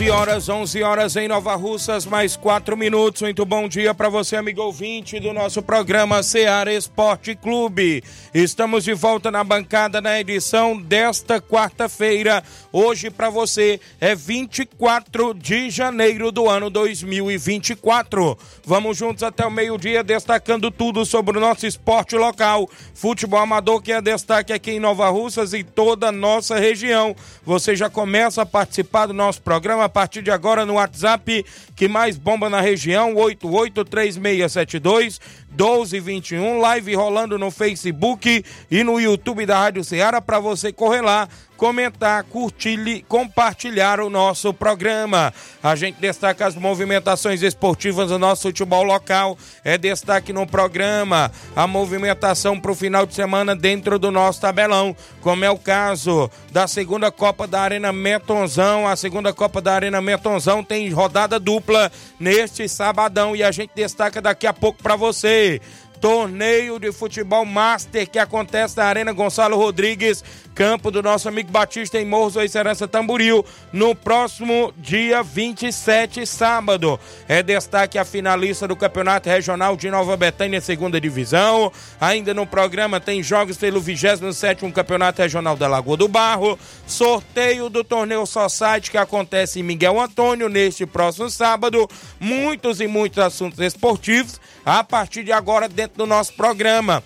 11 horas, 11 horas em Nova Russas, mais 4 minutos. Muito bom dia para você, amigo ouvinte do nosso programa Seara Esporte Clube. Estamos de volta na bancada na edição desta quarta-feira. Hoje para você é 24 de janeiro do ano 2024. Vamos juntos até o meio-dia destacando tudo sobre o nosso esporte local, futebol amador que é destaque aqui em Nova Russas e toda a nossa região. Você já começa a participar do nosso programa partir de agora no WhatsApp que mais bomba na região, 883672 1221, live rolando no Facebook e no YouTube da Rádio Ceará para você correr lá comentar, curtir, compartilhar o nosso programa. A gente destaca as movimentações esportivas do nosso futebol local. É destaque no programa a movimentação para o final de semana dentro do nosso tabelão, como é o caso da segunda Copa da Arena Metonzão. A segunda Copa da Arena Metonzão tem rodada dupla neste sabadão e a gente destaca daqui a pouco para você torneio de futebol master que acontece na Arena Gonçalo Rodrigues, campo do nosso amigo Batista em Morros ou Serança Tamburil, no próximo dia 27, sábado. É destaque a finalista do Campeonato Regional de Nova Betânia, segunda divisão. Ainda no programa tem jogos pelo 27º Campeonato Regional da Lagoa do Barro, sorteio do torneio Society que acontece em Miguel Antônio neste próximo sábado, muitos e muitos assuntos esportivos a partir de agora dentro do nosso programa.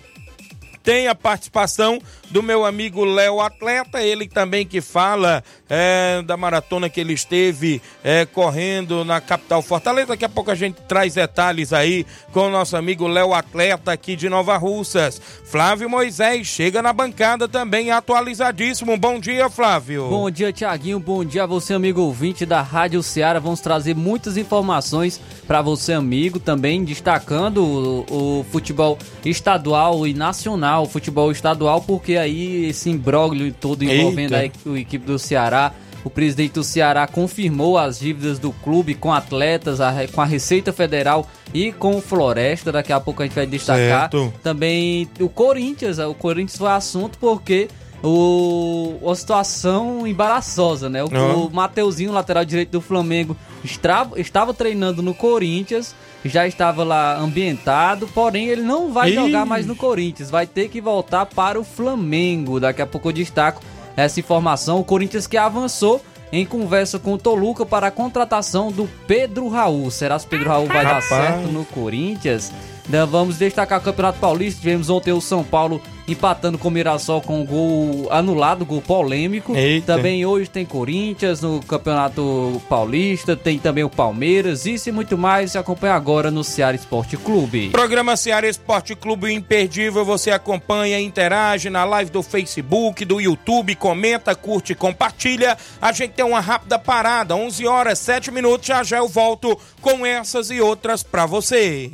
Tem a participação do meu amigo Léo Atleta, ele também que fala é, da maratona que ele esteve é, correndo na capital Fortaleza. Daqui a pouco a gente traz detalhes aí com o nosso amigo Léo Atleta aqui de Nova Russas. Flávio Moisés chega na bancada também atualizadíssimo. Bom dia, Flávio. Bom dia, Tiaguinho. Bom dia a você, amigo ouvinte da Rádio Ceará. Vamos trazer muitas informações para você, amigo, também destacando o, o futebol estadual e nacional, o futebol estadual, porque aí esse imbróglio todo envolvendo a, a equipe do Ceará. O presidente do Ceará confirmou as dívidas do clube com atletas, a, com a Receita Federal e com o Floresta. Daqui a pouco a gente vai destacar. Certo. Também o Corinthians. O Corinthians foi assunto porque o, uma situação embaraçosa, né? O, uhum. o Mateuzinho, lateral direito do Flamengo, estava, estava treinando no Corinthians, já estava lá ambientado, porém ele não vai jogar mais no Corinthians, vai ter que voltar para o Flamengo. Daqui a pouco eu destaco essa informação. O Corinthians que avançou em conversa com o Toluca para a contratação do Pedro Raul. Será que o Pedro Raul vai Rapaz. dar certo no Corinthians? Vamos destacar o Campeonato Paulista. Tivemos ontem o São Paulo empatando com o Mirassol com um gol anulado, gol polêmico. Eita. Também hoje tem Corinthians no Campeonato Paulista, tem também o Palmeiras, isso e muito mais. Se acompanha agora no Ceará Esporte Clube. Programa Ceará Esporte Clube imperdível. Você acompanha, interage na live do Facebook, do YouTube, comenta, curte, compartilha. A gente tem uma rápida parada, 11 horas 7 minutos. Já já eu volto com essas e outras para você.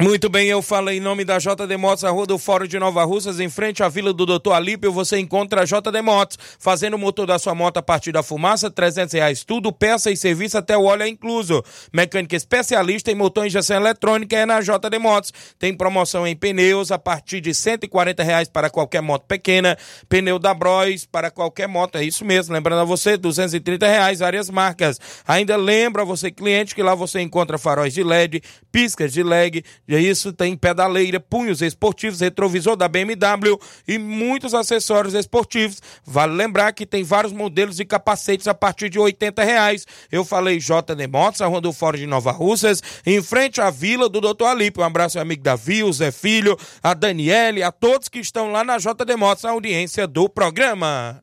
Muito bem, eu falei em nome da JD Motos, a rua do Fórum de Nova Russas, em frente à Vila do Doutor Alípio, você encontra a JD Motos, fazendo o motor da sua moto a partir da fumaça, 300 reais tudo, peça e serviço até o óleo é incluso. Mecânica especialista em motor e injeção eletrônica é na JD Motos. Tem promoção em pneus a partir de 140 reais para qualquer moto pequena, pneu da Bros para qualquer moto, é isso mesmo, lembrando a você, 230 reais, várias marcas. Ainda lembra você, cliente, que lá você encontra faróis de LED, piscas de LED, e isso tem pedaleira, punhos esportivos, retrovisor da BMW e muitos acessórios esportivos. Vale lembrar que tem vários modelos de capacetes a partir de 80 reais. Eu falei JD Motos, a Rua do Fórum de Nova Russas, em frente à vila do Dr. Alipe. Um abraço ao amigo Davi, o Zé Filho, a Daniele, a todos que estão lá na JD Motos, a audiência do programa.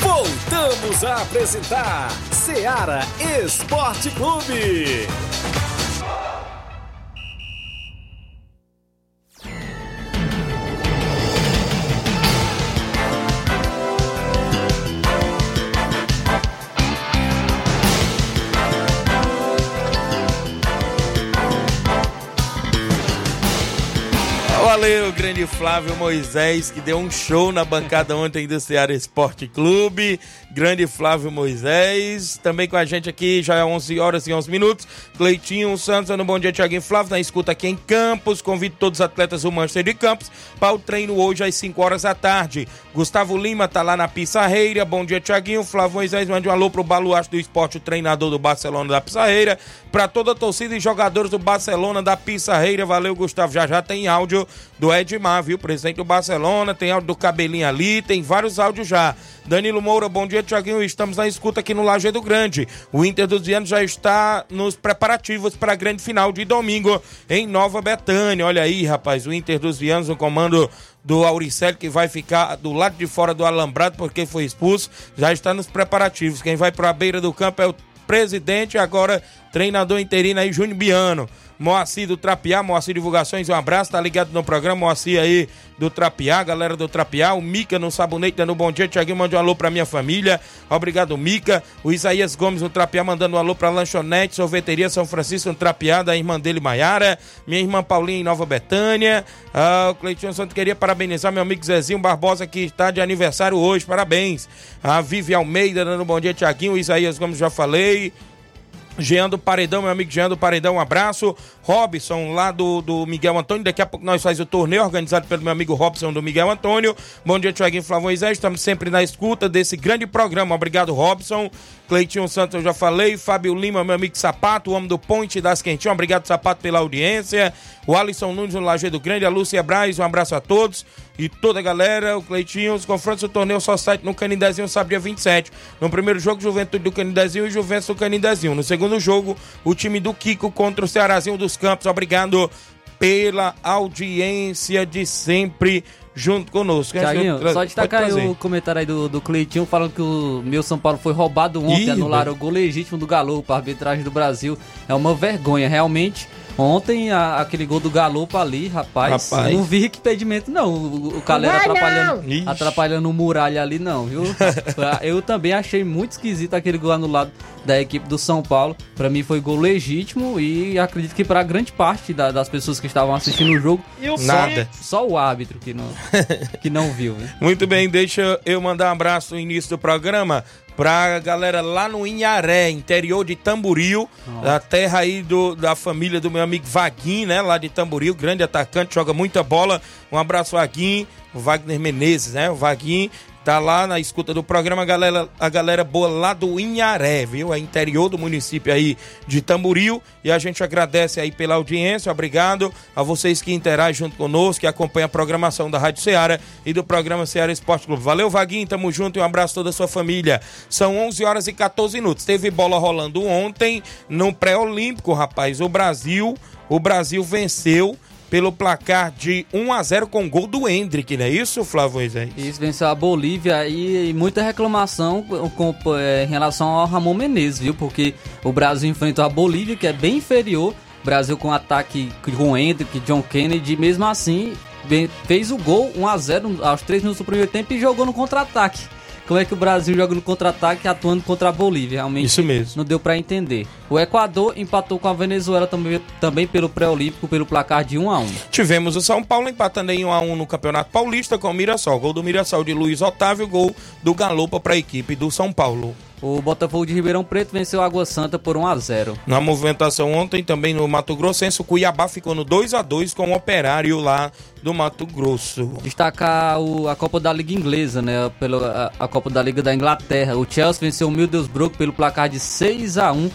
Voltamos a apresentar Seara Esporte Clube. Grande Flávio Moisés, que deu um show na bancada ontem do Ceará Esporte Clube. Grande Flávio Moisés, também com a gente aqui, já é 11 horas e 11 minutos. Cleitinho Santos, no Bom Dia, Tiaguinho Flávio, na escuta aqui em Campos. Convido todos os atletas do Manchester de Campos para o treino hoje às 5 horas da tarde. Gustavo Lima tá lá na Pissarreira. Bom dia, Tiaguinho. Flávio Moisés, mande um alô pro Baluarte do Esporte, o treinador do Barcelona da Pissarreira. Para toda a torcida e jogadores do Barcelona da Pissarreira. Valeu, Gustavo. Já já tem áudio do Edmar, viu? Presidente do Barcelona, tem áudio do Cabelinho ali, tem vários áudios já. Danilo Moura, bom dia, Tiaguinho. Estamos na escuta aqui no Lajeado Grande. O Inter dos Vianos já está nos preparativos para a grande final de domingo em Nova Betânia. Olha aí, rapaz, o Inter dos Vianos, o comando do Auricelli, que vai ficar do lado de fora do alambrado porque foi expulso, já está nos preparativos. Quem vai para a beira do campo é o presidente, agora treinador interino aí, Júnior Biano. Moacir do Trapiá, Moacir Divulgações, um abraço, tá ligado no programa, Moacir aí do Trapiá, galera do Trapiá, o Mica no Sabonete dando um bom dia, Tiaguinho mande um alô pra minha família, obrigado Mica, o Isaías Gomes no Trapiá mandando um alô pra Lanchonete, Sorveteria São Francisco no Trapiá, da irmã dele Maiara, minha irmã Paulinha em Nova Betânia, ah, o Cleitinho Santos queria parabenizar meu amigo Zezinho Barbosa que está de aniversário hoje, parabéns, a Vivi Almeida dando um bom dia, Tiaguinho, o Isaías Gomes já falei, Jean do Paredão, meu amigo Jean do Paredão, um abraço. Robson, lá do, do Miguel Antônio. Daqui a pouco nós faz o torneio organizado pelo meu amigo Robson do Miguel Antônio. Bom dia, Tiaguinho Moisés. Estamos sempre na escuta desse grande programa. Obrigado, Robson. Cleitinho Santos, eu já falei. Fábio Lima, meu amigo Sapato, o homem do Ponte das Quentinhas. Obrigado, Sapato, pela audiência. O Alisson Nunes no Lajeado Grande. A Lúcia Braz, um abraço a todos. E toda a galera, o Cleitinho, os confrontos do torneio só site no Canindezinho, sábado dia 27. No primeiro jogo, Juventude do Canindezinho e Juventus do Canindezinho. No segundo jogo, o time do Kiko contra o Cearazinho dos Campos. Obrigado pela audiência de sempre junto conosco. Tiaguinho, Pode só destacar aí o comentário aí do, do Cleitinho falando que o meu São Paulo foi roubado ontem, Ih, anularam velho. o gol legítimo do Galo para arbitragem do Brasil. É uma vergonha, realmente. Ontem a- aquele gol do Galopo ali, rapaz, Rapaz. não vi que impedimento não. O, o Calera atrapalhando, atrapalhando o muralha ali não, viu? Eu também achei muito esquisito aquele gol anulado da equipe do São Paulo. Pra mim foi gol legítimo e acredito que pra grande parte da- das pessoas que estavam assistindo o jogo, Nada. só o árbitro que não, que não viu. Viu? Muito bem, deixa eu mandar um abraço no início do programa pra galera lá no Inharé, interior de Tamboril, da terra aí do, da família do meu amigo Vaguinho, né, lá de Tamboril, grande atacante, joga muita bola. Um abraço, Vaguinho, o Wagner Menezes, né, o Vaguinho. Tá lá na escuta do programa, a galera, a galera boa lá do Inharé, viu? É interior do município aí de Tamboril. E a gente agradece aí pela audiência, obrigado a vocês que interagem junto conosco, que acompanham a programação da Rádio Ceará e do programa Ceará Esporte Clube. Valeu, Vaguinho, tamo junto e um abraço a toda a sua família. São 11 horas e 14 minutos. Teve bola rolando ontem no pré-olímpico, rapaz. O Brasil, o Brasil venceu pelo placar de 1 a 0 com gol do Hendrick, não é isso, Flávio Moisés? Isso venceu a Bolívia e, e muita reclamação com, com- é, em relação ao Ramon Menezes, viu? Porque o Brasil enfrentou a Bolívia, que é bem inferior. Brasil com ataque com Hendrick, John Kennedy, mesmo assim fez o gol 1 a 0 aos 3 minutos do primeiro tempo e jogou no contra-ataque. Como é que o Brasil joga no contra-ataque atuando contra a Bolívia? Realmente Isso mesmo. não deu pra entender. O Equador empatou com a Venezuela também, também pelo pré-olímpico pelo placar de 1 a 1. Tivemos o São Paulo empatando em 1 a 1 no Campeonato Paulista com o Mirassol. Gol do Mirassol de Luiz Otávio, gol do Galopa para a equipe do São Paulo. O Botafogo de Ribeirão Preto venceu a Água Santa por 1 a 0. Na movimentação ontem, também no Mato Grossense, o Cuiabá ficou no 2 a 2 com o Operário lá do Mato Grosso. Destacar o- a Copa da Liga Inglesa, né? Pelo, a, a Copa da Liga da Inglaterra. O Chelsea venceu o Middlesbrough pelo placar de 6 a 1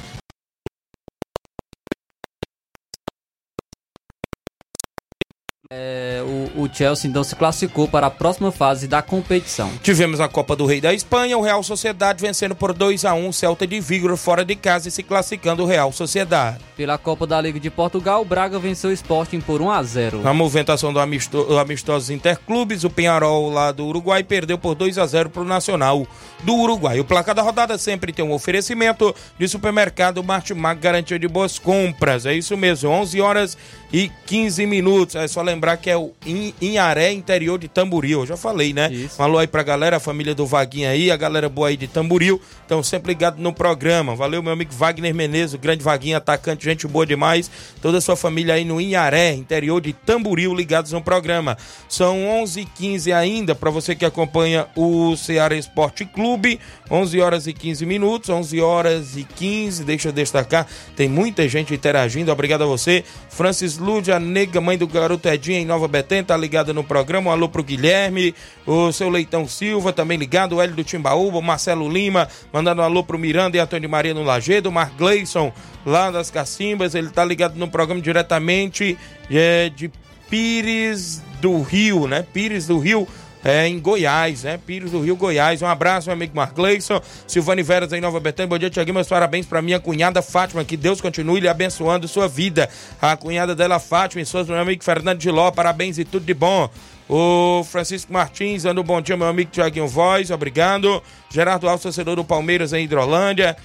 É, o, o Chelsea então se classificou para a próxima fase da competição. Tivemos a Copa do Rei da Espanha, o Real Sociedade vencendo por 2 a 1 o Celta de Vigo fora de casa e se classificando o Real Sociedade. Pela Copa da Liga de Portugal, o Braga venceu o Sporting por 1 a 0. Na movimentação do amisto, Amistosos Interclubes, o Penharol lá do Uruguai perdeu por 2 a 0 para o Nacional do Uruguai. O placar da rodada sempre tem um oferecimento de supermercado Martimag, garantia de boas compras. É isso mesmo, 11 horas e 15 minutos. É só lembrar que é o In- Inharé, interior de Tamboril. Eu já falei, né? Isso. Um alô aí pra galera, a família do Vaguinho aí, a galera boa aí de Tamboril. Estão sempre ligados no programa. Valeu, meu amigo Wagner Menezes, o grande Vaguinho, atacante, gente boa demais. Toda a sua família aí no Inharé, interior de Tamboril, ligados no programa. São 11 h 15 ainda, para você que acompanha o Ceará Esporte Clube. 11 horas e 15 minutos, 11 horas e 15. Deixa eu destacar, tem muita gente interagindo. Obrigado a você. Francis Lúdia, nega, mãe do garoto Edinho em Nova Betém, tá ligada no programa. Um alô pro Guilherme, o seu Leitão Silva, também ligado. O Hélio do Timbaúba, o Marcelo Lima, mandando um alô pro Miranda e Antônio Maria no Lagedo. O Mark Gleison, lá das Cacimbas, ele tá ligado no programa diretamente é, de Pires do Rio, né? Pires do Rio. É, em Goiás, né? Pires do Rio, Goiás. Um abraço, meu amigo Mark Gleison. Silvane Veras em Nova Betânia. Bom dia, Tiaguinho. Meus parabéns para minha cunhada Fátima. Que Deus continue lhe abençoando sua vida. A cunhada dela, Fátima, e suas, meu amigo Fernando de Ló. Parabéns e tudo de bom. O Francisco Martins, dando um bom dia, meu amigo Tiaguinho Voz. Obrigado. Gerardo Alves, torcedor do Palmeiras em Hidrolândia.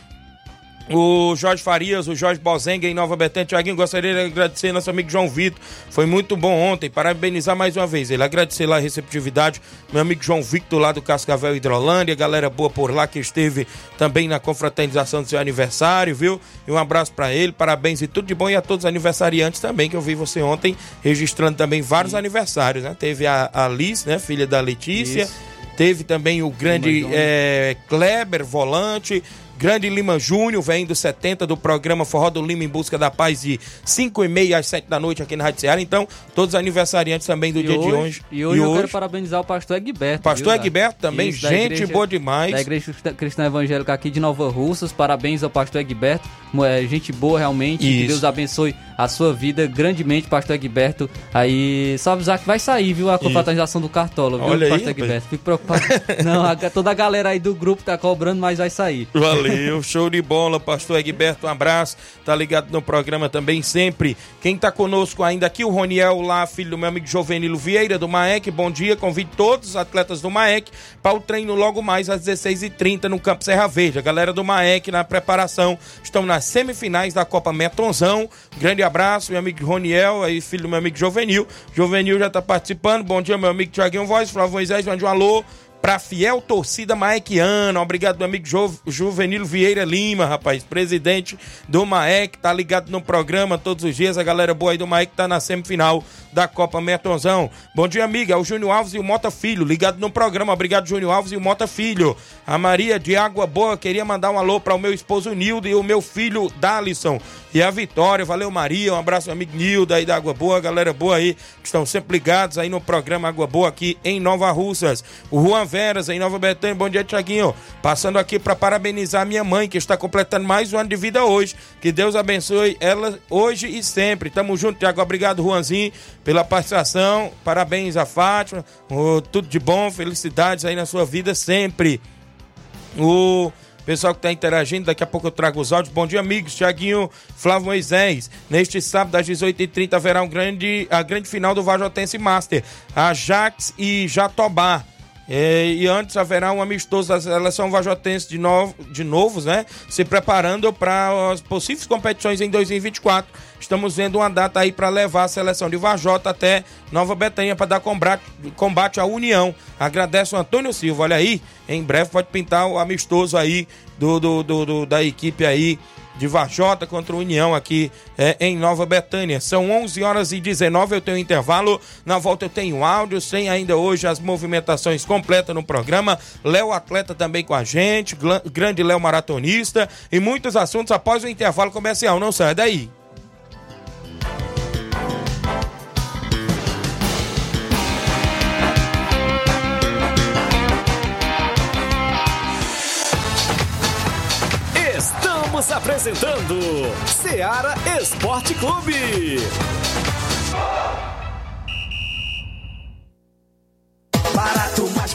O Jorge Farias, o Jorge Bozenga em Nova Betânia. Tiaguinho, gostaria de agradecer nosso amigo João Vitor. Foi muito bom ontem. Parabenizar mais uma vez ele. Agradecer lá a receptividade. Meu amigo João Victor lá do Cascavel Hidrolândia. Galera boa por lá que esteve também na confraternização do seu aniversário, viu? E um abraço pra ele. Parabéns e tudo de bom. E a todos os aniversariantes também, que eu vi você ontem registrando também vários aniversários, né? Teve a, a Liz, né? Filha da Letícia. Isso. Teve também o grande é, Kleber, volante. Grande Lima Júnior, vem dos 70 do programa Forró do Lima em Busca da Paz de 5 e meia às 7 da noite aqui na Rádio Ceará. Então, todos os aniversariantes também do E dia hoje, de hoje. E hoje eu quero parabenizar o pastor Egberto. Pastor viu, Egberto também, Isso, gente igreja- boa demais. Da Igreja Cristã- Evangélica aqui de Nova Russas. Parabéns ao pastor Egberto. É, gente boa realmente. Que Isso. Deus abençoe a sua vida grandemente, pastor Egberto. Aí, só avisar que vai sair, viu? A confraternização do Cartola, viu, Olha aí, pastor rapaz. Egberto? Fico preocupado. Não, a- toda a galera aí do grupo tá cobrando, mas vai sair. Valeu. Valeu, show de bola, pastor Egberto, um abraço. Tá ligado no programa também sempre. Quem tá conosco ainda aqui, o Roniel lá, filho do meu amigo Jovenilo Vieira, do Maek. Bom dia, convido todos os atletas do Maek para o treino logo mais às 16h30 no Campo Serra Verde. A galera do Maek na preparação estão nas semifinais da Copa Metonzão. Grande abraço, meu amigo Roniel, aí, filho do meu amigo Jovenil. Jovenil já tá participando. Bom dia, meu amigo Tiaguinho Voz, Flávio Moisés, mande um alô pra fiel torcida maequiana. Obrigado, meu amigo Ju, Juvenilo Vieira Lima, rapaz, presidente do Maek, tá ligado no programa todos os dias. A galera boa aí do Maek tá na semifinal da Copa Metonzão. Bom dia, amiga. É o Júnior Alves e o Mota Filho, ligado no programa. Obrigado, Júnior Alves e o Mota Filho. A Maria de Água Boa queria mandar um alô para o meu esposo Nildo e o meu filho Dalisson. E a Vitória, valeu Maria, um abraço meu amigo Nildo aí da Água Boa, galera boa aí, que estão sempre ligados aí no programa Água Boa aqui em Nova Russas. O Juan Veras em Nova Betânia, bom dia Tiaguinho, passando aqui para parabenizar minha mãe que está completando mais um ano de vida hoje, que Deus abençoe ela hoje e sempre. Tamo junto, Tiago, obrigado Juanzinho pela participação, parabéns a Fátima, oh, tudo de bom, felicidades aí na sua vida sempre. O Pessoal que está interagindo, daqui a pouco eu trago os áudios. Bom dia, amigos. Tiaguinho, Flávio Moisés. Neste sábado, às 18h30, haverá um grande, a grande final do Vajotense Master. Ajax e Jatobá. É, e antes haverá um amistoso da seleção vajotense de, novo, de novos, né? Se preparando para as possíveis competições em 2024. Estamos vendo uma data aí para levar a seleção de Vajota até Nova Betânia para dar combate, combate à União. Agradeço o Antônio Silva. Olha aí, em breve pode pintar o amistoso aí do, do, do, do da equipe aí de Vajota contra o União aqui é, em Nova Betânia. São 11 horas e 19, eu tenho intervalo. Na volta eu tenho áudio, sem ainda hoje as movimentações completas no programa. Léo Atleta também com a gente, grande Léo Maratonista e muitos assuntos após o intervalo comercial. Não sai daí. Estamos apresentando Seara Esporte Clube. Barato, mais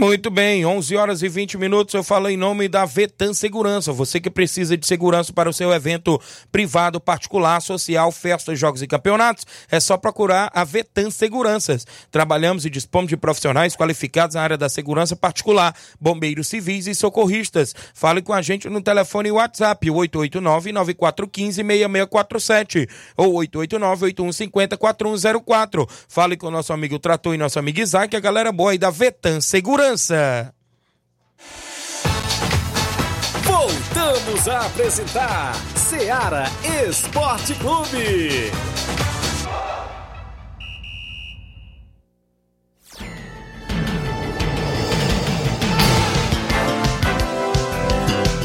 Muito bem, 11 horas e 20 minutos. Eu falo em nome da Vetan Segurança. Você que precisa de segurança para o seu evento privado, particular, social, festas, jogos e campeonatos, é só procurar a Vetan Seguranças. Trabalhamos e dispomos de profissionais qualificados na área da segurança particular, bombeiros civis e socorristas. Fale com a gente no telefone WhatsApp 889-9415-6647 ou 889-8150-4104. Fale com o nosso amigo Trator e nosso amigo Isaac, a galera boa aí da Vetan Segurança. Voltamos a apresentar Seara Esporte Clube.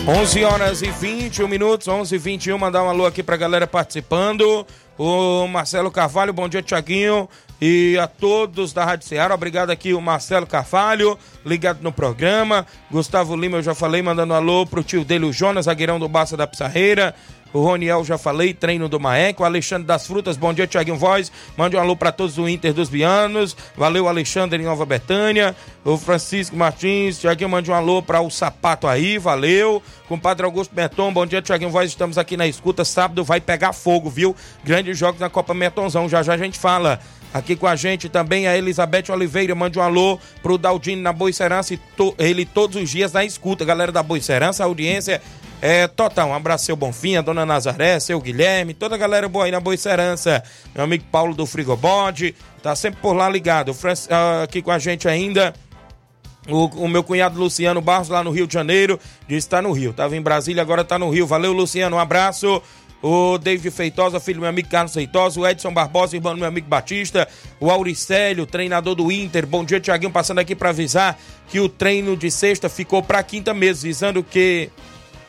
11 horas e 21 minutos, 11 e 21, mandar um alô aqui pra galera participando. O Marcelo Carvalho, bom dia, Tiaguinho. E a todos da Rádio Ceará, obrigado aqui o Marcelo Carvalho, ligado no programa. Gustavo Lima, eu já falei, mandando alô pro tio dele, o Jonas, zagueirão do Baça da Pissarreira. O Roniel, já falei, treino do Maeco. O Alexandre das Frutas, bom dia, Tiaguinho Voz. Mande um alô para todos do Inter dos Bianos. Valeu, Alexandre em Nova Betânia. O Francisco Martins, Tiaguinho, mande um alô para o Sapato aí, valeu. Compadre Augusto Beton, bom dia, Tiaguinho Voz. Estamos aqui na escuta. Sábado vai pegar fogo, viu? Grandes jogos na Copa Metonzão. Já já a gente fala. Aqui com a gente também a Elizabeth Oliveira, mande um alô pro Daldino na Boicerança, to, ele todos os dias na escuta, galera da Boicerança, audiência é total. Um abraço, seu Bonfim, a dona Nazaré, seu Guilherme, toda a galera boa aí na Boicerança, meu amigo Paulo do Frigobode, tá sempre por lá ligado. Francis, aqui com a gente ainda. O, o, meu cunhado Luciano Barros, lá no Rio de Janeiro, disse que tá no Rio. Tava em Brasília, agora tá no Rio. Valeu, Luciano, um abraço. O David Feitosa, filho do meu amigo Carlos Feitosa, o Edson Barbosa, irmão do meu amigo Batista, o Auricélio, treinador do Inter. Bom dia, Tiaguinho, passando aqui para avisar que o treino de sexta ficou para quinta mesmo, visando que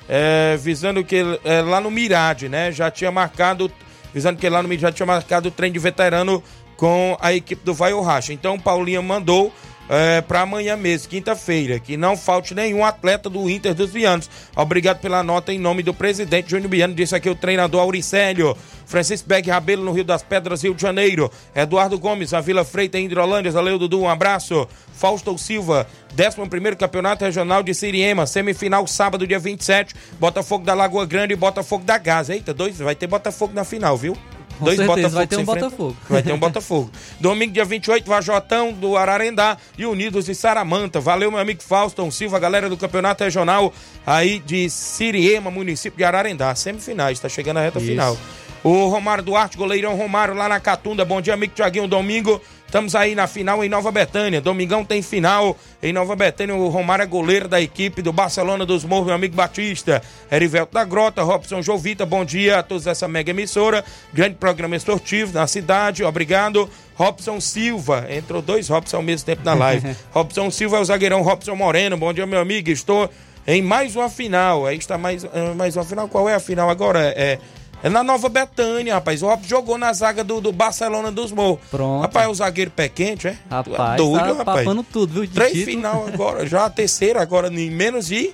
é, visando que é, lá no Mirade, né? Já tinha marcado, visando que lá no Mirade já tinha marcado o treino de veterano com a equipe do Vai Racha. Então o Paulinho mandou é, para amanhã mesmo, quinta-feira, que não falte nenhum atleta do Inter dos Vianos. Obrigado pela nota em nome do presidente Júnior Biano, disse aqui o treinador Auricélio. Francisco Beck Rabelo no Rio das Pedras, Rio de Janeiro. Eduardo Gomes, a Vila Freita em Hidrolândia. Valeu, Dudu, um abraço. Fausto Silva, 11 Campeonato Regional de Siriema, semifinal sábado, dia 27. Botafogo da Lagoa Grande e Botafogo da Gaza. Eita, dois, vai ter Botafogo na final, viu? Com Dois certeza, Botafogo vai ter um. Botafogo. Vai ter um Botafogo. Domingo, dia 28, Vajotão do Ararendá e Unidos de Saramanta. Valeu, meu amigo Fauston Silva, galera do Campeonato Regional aí de Siriema, município de Ararendá. Semifinais, tá chegando a reta Isso. final. O Romário Duarte, goleirão Romário lá na Catunda. Bom dia, amigo Tiaguinho. Domingo, estamos aí na final em Nova Betânia. Domingão tem final em Nova Betânia. O Romário é goleiro da equipe do Barcelona dos Morros, meu amigo Batista. Erivelto da Grota, Robson Jovita. Bom dia a todos dessa mega emissora. Grande programa esportivo na cidade. Obrigado. Robson Silva. Entrou dois Robson ao mesmo tempo na live. Robson Silva é o zagueirão Robson Moreno. Bom dia, meu amigo. Estou em mais uma final. Aí está mais, ah, mais uma final. Qual é a final agora? É. É na Nova Betânia, rapaz. O Robson jogou na zaga do, do Barcelona dos Morros. Pronto. Rapaz, o zagueiro pé quente, é? É Rapaz, doido, tá rapaz. papando tudo, viu? De Três título. final agora, já a terceira agora em menos de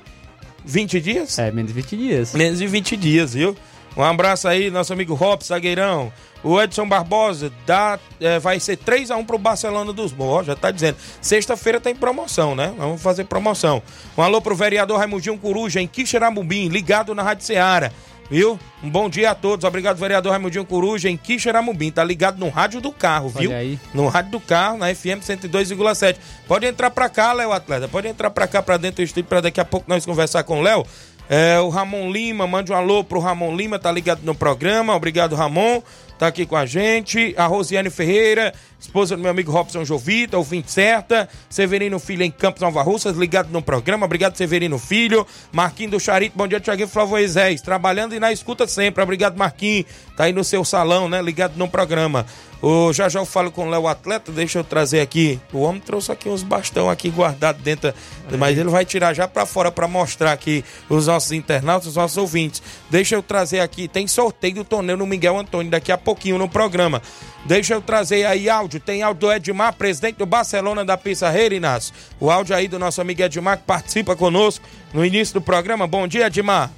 20 dias? É, menos de 20 dias. Menos de 20 dias, viu? Um abraço aí, nosso amigo Robson, zagueirão. O Edson Barbosa dá, é, vai ser 3x1 pro Barcelona dos Morros, já tá dizendo. Sexta-feira tem promoção, né? Vamos fazer promoção. Um alô pro vereador Raimundinho Coruja, em Quixeramobim, ligado na Rádio Ceará. Viu? Um bom dia a todos. Obrigado, vereador Raimundinho Coruja, em Quixeramobim. Tá ligado no rádio do carro, viu? Olha aí. No rádio do carro, na FM 102,7. Pode entrar pra cá, Léo Atleta. Pode entrar pra cá, pra dentro do estúdio, pra daqui a pouco nós conversar com o Léo. É, o Ramon Lima, mande um alô pro Ramon Lima, tá ligado no programa. Obrigado, Ramon. Tá aqui com a gente. A Rosiane Ferreira, esposa do meu amigo Robson Jovita, ouvinte certa. Severino Filho em Campos Nova Russas, ligado no programa. Obrigado, Severino Filho. Marquinho do Charito, bom dia, Tiaguinho Flávio Moisés. Trabalhando e na escuta sempre. Obrigado, Marquinho. Tá aí no seu salão, né? Ligado no programa. O, já já eu falo com o Léo Atleta, deixa eu trazer aqui. O homem trouxe aqui uns bastão aqui guardado dentro, mas ele vai tirar já pra fora pra mostrar aqui os nossos internautas, os nossos ouvintes. Deixa eu trazer aqui, tem sorteio do torneio no Miguel Antônio daqui a pouquinho no programa. Deixa eu trazer aí áudio, tem áudio do Edmar, presidente do Barcelona da Pissarreira, Inácio. O áudio aí do nosso amigo Edmar que participa conosco no início do programa. Bom dia, Edmar.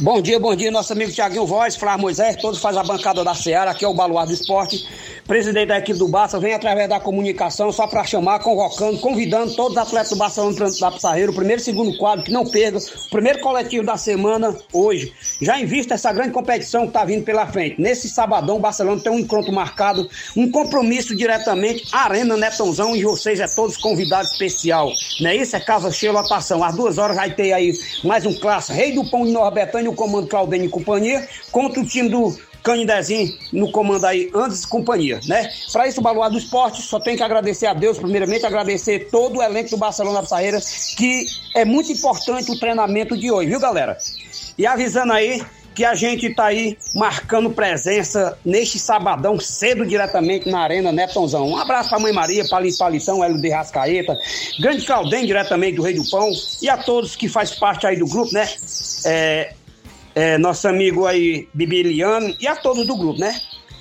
Bom dia, bom dia, nosso amigo Tiaguinho Voz, Flávio Moisés, todos fazem a bancada da Seara, aqui é o Baluar do Esporte, presidente da equipe do Barça, vem através da comunicação só para chamar, convocando, convidando todos os atletas do Barcelona da Pissarreira, o primeiro e segundo quadro, que não perca, o primeiro coletivo da semana hoje. Já em vista essa grande competição que está vindo pela frente. Nesse sabadão, o Barcelona tem um encontro marcado, um compromisso diretamente, Arena Netãozão, e vocês é todos convidados especial. Não é isso? É casa cheia, lotação. Às duas horas vai ter aí mais um clássico, Rei do Pão de Nova Betânia, o comando Claudênio e companhia, contra o time do Canidezinho no comando aí, Andes e companhia, né? Para isso, o Baluar do Esporte, só tem que agradecer a Deus, primeiramente, agradecer todo o elenco do Barcelona Pissarreira, que é muito importante o treinamento de hoje, viu, galera? E avisando aí que a gente tá aí marcando presença neste sabadão cedo diretamente na Arena Netonzão. Um abraço pra Mãe Maria, Palito Palitão, Hélio de Rascaeta, Grande Claudem diretamente do Rei do Pão e a todos que faz parte aí do grupo, né? É, é, nosso amigo aí, Bibiliano, e a todos do grupo, né?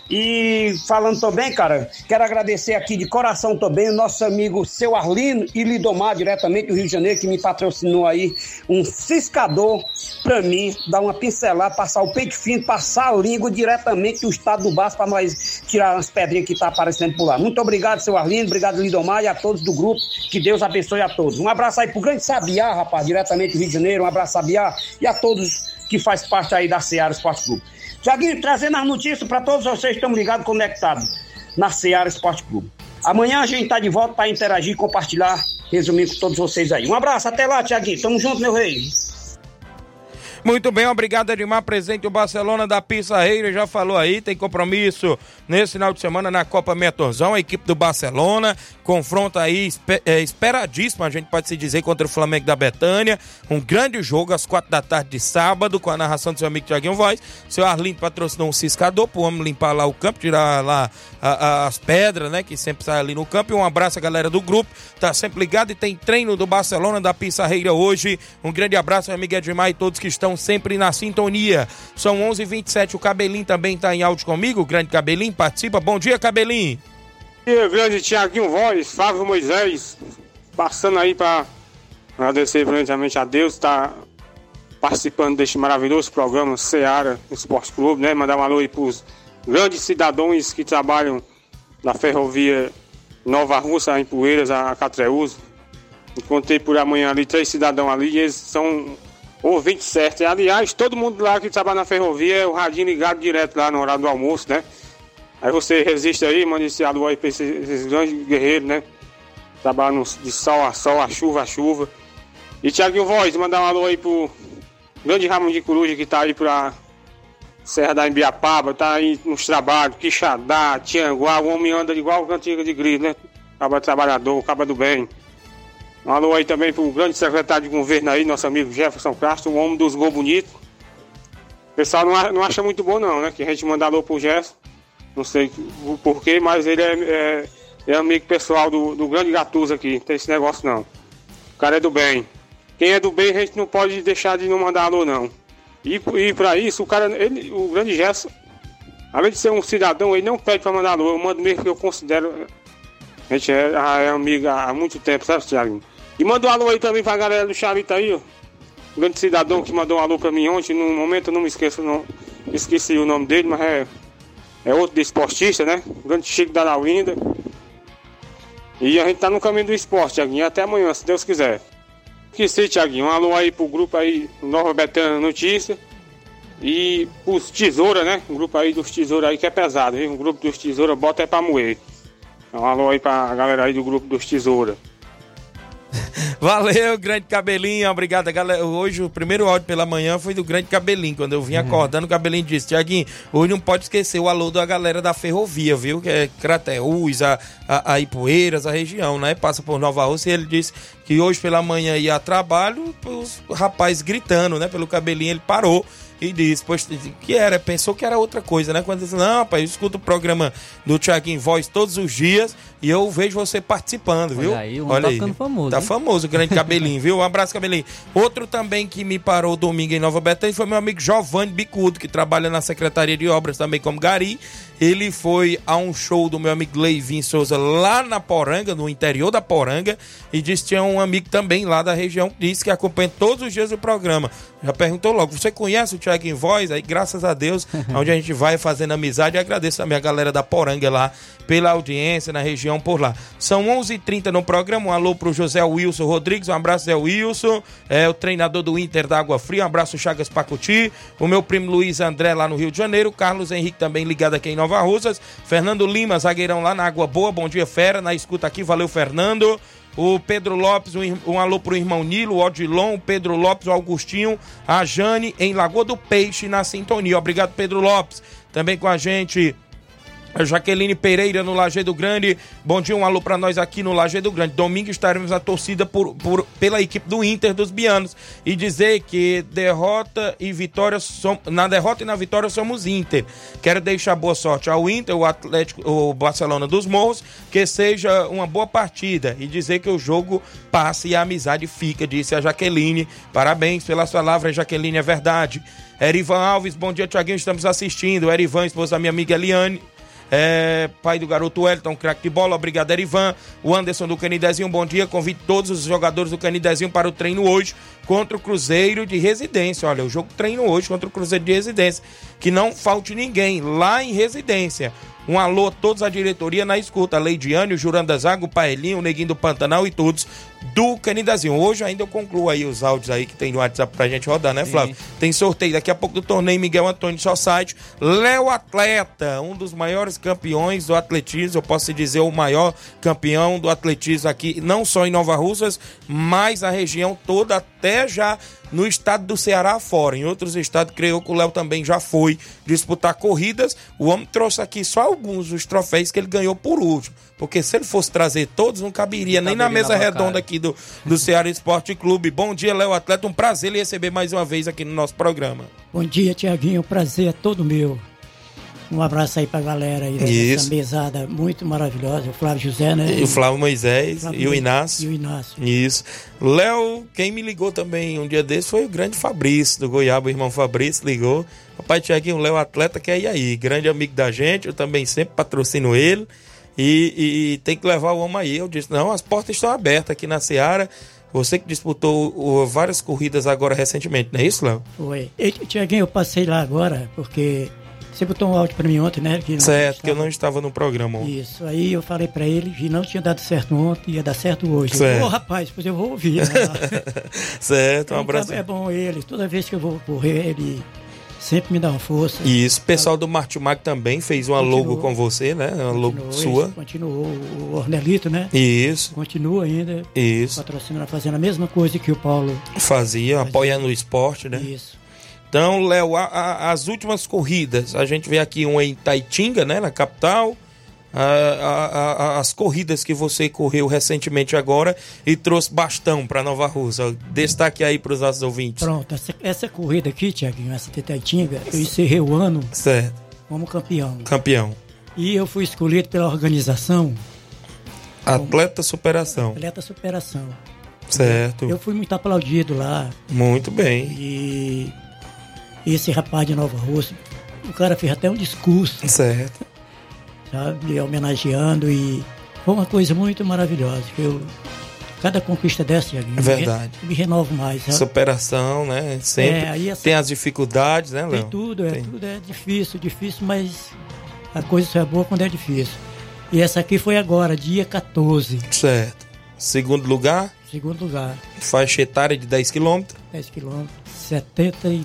E falando também, cara, quero agradecer aqui de coração também o nosso amigo Seu Arlino e Lidomar, diretamente do Rio de Janeiro, que me patrocinou aí um ciscador pra mim, dar uma pincelada, passar o peito fino, passar a língua diretamente do estado do Baço para nós tirar umas pedrinhas que tá aparecendo por lá. Muito obrigado, Seu Arlino, obrigado, Lidomar, e a todos do grupo, que Deus abençoe a todos. Um abraço aí pro grande Sabiá, rapaz, diretamente do Rio de Janeiro, um abraço, Sabiá, e a todos que faz parte aí da Seara Esporte Clube. Tiaguinho, trazendo as notícias para todos vocês que estão ligados, conectados na Seara Esporte Clube. Amanhã a gente tá de volta para interagir, compartilhar, resumir com todos vocês aí. Um abraço, até lá, Tiaguinho. Tamo junto, meu rei. Muito bem, obrigado Edmar, presente o Barcelona da Pissarreira, já falou aí, tem compromisso nesse final de semana na Copa Metorzão, a equipe do Barcelona, confronta aí é, esperadíssimo, a gente pode se dizer, contra o Flamengo da Betânia, um grande jogo às quatro da tarde de sábado, com a narração do seu amigo Tiaguinho Voz, seu Arlindo patrocinou um ciscador pro homem limpar lá o campo, tirar lá a, a, as pedras, né, que sempre sai ali no campo, e um abraço a galera do grupo, tá sempre ligado e tem treino do Barcelona da Pissarreira hoje, um grande abraço, meu amigo Edmar e todos que estão sempre na sintonia. São 11:27 h 27 o Cabelinho também está em áudio comigo, o grande Cabelinho participa. Bom dia, Cabelinho. Bom dia, grande Tiaguinho Voz, Flávio Moisés, passando aí para agradecer primeiramente a Deus, está participando deste maravilhoso programa Seara Esporte Clube, né? Mandar um alô aí para os grandes cidadãos que trabalham na ferrovia Nova Russa, em Poeiras, a Catreús. Encontrei por amanhã ali três cidadãos ali e eles são ouvinte certo. E, aliás, todo mundo lá que trabalha na ferrovia é o radinho ligado direto lá no horário do almoço, né? Aí você resiste aí, manda esse alô aí pra esses, esses grandes guerreiros, né? Trabalham de sol a sol, a chuva a chuva. E Tiaguinho Voz, mandar um alô aí pro grande Ramon de Coruja que tá aí pra Serra da Embiapaba, tá aí nos trabalhos, Quixadá, Tianguá, o homem anda igual cantiga de grito, né? Caba trabalhador, caba do bem. Um alô aí também pro grande secretário de governo aí, nosso amigo Jefferson Castro, o homem dos gols bonitos. O pessoal não, não acha muito bom não, né? Que a gente manda alô pro Jefferson. Não sei o porquê, mas ele é, é, é amigo pessoal do, do grande Gatuso aqui. Não tem esse negócio não. O cara é do bem. Quem é do bem, a gente não pode deixar de não mandar alô não. E, e para isso, o cara, ele, o grande Jefferson, além de ser um cidadão, ele não pede para mandar alô. Eu mando mesmo que eu considero. A gente é, é amigo há muito tempo, sabe, Thiago? E manda um alô aí também pra galera do Charita aí, ó. Um grande cidadão que mandou um alô pra mim ontem, no momento eu não me esqueço, não. Esqueci o nome dele, mas é, é outro de esportista, né? O grande Chico da Laurinda. E a gente tá no caminho do esporte, Tiaguinho. Até amanhã, se Deus quiser. Que Tiaguinho. Um alô aí pro grupo aí, Nova Betânia Notícia. E os Tesoura, né? Um grupo aí dos Tesoura aí que é pesado, viu? Um grupo dos Tesoura bota é pra moer. Um alô aí pra galera aí do grupo dos Tesoura. Valeu, grande cabelinho. Obrigado, galera. Hoje o primeiro áudio pela manhã foi do grande cabelinho. Quando eu vim uhum. acordando, o cabelinho disse: Tiaguinho, hoje não pode esquecer o alô da galera da ferrovia, viu? Que é Crateús, a, a, a Ipueiras, a região, né? Passa por Nova Rússia. E ele disse que hoje pela manhã ia a trabalho, os rapazes gritando, né? Pelo cabelinho, ele parou e disse, pois, que era, pensou que era outra coisa, né? Quando disse, não, rapaz, eu escuto o programa do em Voz todos os dias e eu vejo você participando, viu? Olha aí, o Olha tá aí. ficando famoso. Tá hein? famoso, o grande cabelinho, viu? Um abraço, cabelinho. Outro também que me parou domingo em Nova Betânia foi meu amigo Giovanni Bicudo, que trabalha na Secretaria de Obras também como Gari. Ele foi a um show do meu amigo Leivin Souza lá na Poranga, no interior da Poranga, e disse que tinha um amigo também lá da região que disse que acompanha todos os dias o programa. Já perguntou logo, você conhece o Thiago em Voz? Aí, graças a Deus, onde a gente vai fazendo amizade, e agradeço também a galera da Poranga lá pela audiência na região por lá. São 11:30 h 30 no programa. Um alô pro José Wilson Rodrigues, um abraço, Zé Wilson, é o treinador do Inter da Água Fria, um abraço, Chagas Pacuti, o meu primo Luiz André lá no Rio de Janeiro, Carlos Henrique também ligado aqui em Nova Russas, Fernando Lima, zagueirão lá na Água Boa, bom dia, fera, na escuta aqui, valeu, Fernando. O Pedro Lopes, um, um alô pro irmão Nilo, o Odilon, o Pedro Lopes, o Augustinho, a Jane em Lagoa do Peixe na sintonia. Obrigado, Pedro Lopes. Também com a gente Jaqueline Pereira no Lajeado Grande. Bom dia, um alô para nós aqui no Lajeado Grande. Domingo estaremos na torcida por, por, pela equipe do Inter dos Bianos e dizer que derrota e vitória som, na derrota e na vitória somos Inter. Quero deixar boa sorte ao Inter, o Atlético, o Barcelona dos Morros, que seja uma boa partida e dizer que o jogo passe e a amizade fica, disse a Jaqueline. Parabéns pelas palavras, Jaqueline, é verdade. Erivan Alves, bom dia, Tiaguinho, estamos assistindo. Erivan, esposa da minha amiga Eliane é, pai do garoto Wellington, craque de bola, obrigado Erivan, o Anderson do Canidezinho, bom dia, convido todos os jogadores do Canidezinho para o treino hoje contra o Cruzeiro de Residência, olha, o jogo treino hoje contra o Cruzeiro de Residência, que não falte ninguém, lá em Residência, um alô a todos a diretoria na escuta. Leidiane, o Juranda Zago, o Paelinho, o Neguinho do Pantanal e todos do Canidazinho. Hoje ainda eu concluo aí os áudios aí que tem no WhatsApp pra gente rodar, né, Flávio? Sim. Tem sorteio daqui a pouco do torneio Miguel Antônio Society. Léo Atleta, um dos maiores campeões do atletismo, eu posso dizer o maior campeão do atletismo aqui, não só em Nova Russas, mas a região toda, até já no estado do Ceará fora. Em outros estados, creio que o Léo também já foi disputar corridas. O homem trouxe aqui só alguns dos troféus que ele ganhou por último. Porque se ele fosse trazer todos, não caberia nem na mesa na redonda aqui do, do Ceará Esporte Clube. Bom dia, Léo Atleta. Um prazer lhe receber mais uma vez aqui no nosso programa. Bom dia, Tiaguinho. Prazer é todo meu. Um abraço aí pra galera aí dessa Isso. mesada muito maravilhosa. O Flávio José, né? E o Flávio Moisés Flávio e o Inácio. E o Inácio. Isso. Léo, quem me ligou também um dia desse foi o grande Fabrício do Goiaba, o irmão Fabrício ligou. Papai Tiaguinho, o Léo Atleta quer ir aí, grande amigo da gente, eu também sempre patrocino ele. E, e- e tem que levar o homem aí. Eu disse: não, as portas estão abertas aqui na Seara. Você que disputou o- várias corridas agora recentemente, não é isso, Léo? Foi. Tiaguinho, eu passei lá agora, porque você botou um áudio pra mim ontem, né? Que Certo, que eu não estava no programa. ontem. Isso, aí eu falei pra ele que não tinha dado certo ontem, ia dar certo hoje. Certo. Ô rapaz, pois eu vou ouvir. Né? certo, um Então, abraço. É bom ele, toda vez que eu vou correr, ele sempre me dá uma força. Isso, o pessoal do Martimag também fez uma Continuou. logo com você, né? Uma logo Continuou, sua. isso, Continuou o Ornelito, né? Isso, Continua ainda isso. patrocinando, fazendo a mesma coisa que o Paulo. Fazia, apoiando o esporte, né? Isso. Então, Léo, as últimas corridas, a gente vê aqui uma em Taitinga, né, na capital. A- a- a- as corridas que você correu recentemente agora e trouxe bastão para Nova Rússia. Destaque aí para os nossos ouvintes. Pronto, essa, essa corrida aqui, Tiaguinho, essa de Taitinga, eu encerrei o ano Certo, como campeão. campeão. E eu fui escolhido pela organização Atleta superação. Atleta Superação. Certo. Eu fui muito aplaudido lá Muito bem. e esse rapaz de Nova Rússia, o cara fez até um discurso, Certo. sabe, homenageando e foi uma coisa muito maravilhosa. Eu, cada conquista dessa, Tiaguinho, É verdade. eu me renovo mais. sabe? Superação, né? Sempre É, aí essa- tem as dificuldades, né, Tem Léo? tudo, é, Tem. tudo é difícil, difícil, mas a coisa só é boa quando é difícil. E essa aqui foi agora, dia 14, Certo. Segundo lugar, segundo lugar, faixa etária de 10 quilômetros. 10 quilômetros, 70 e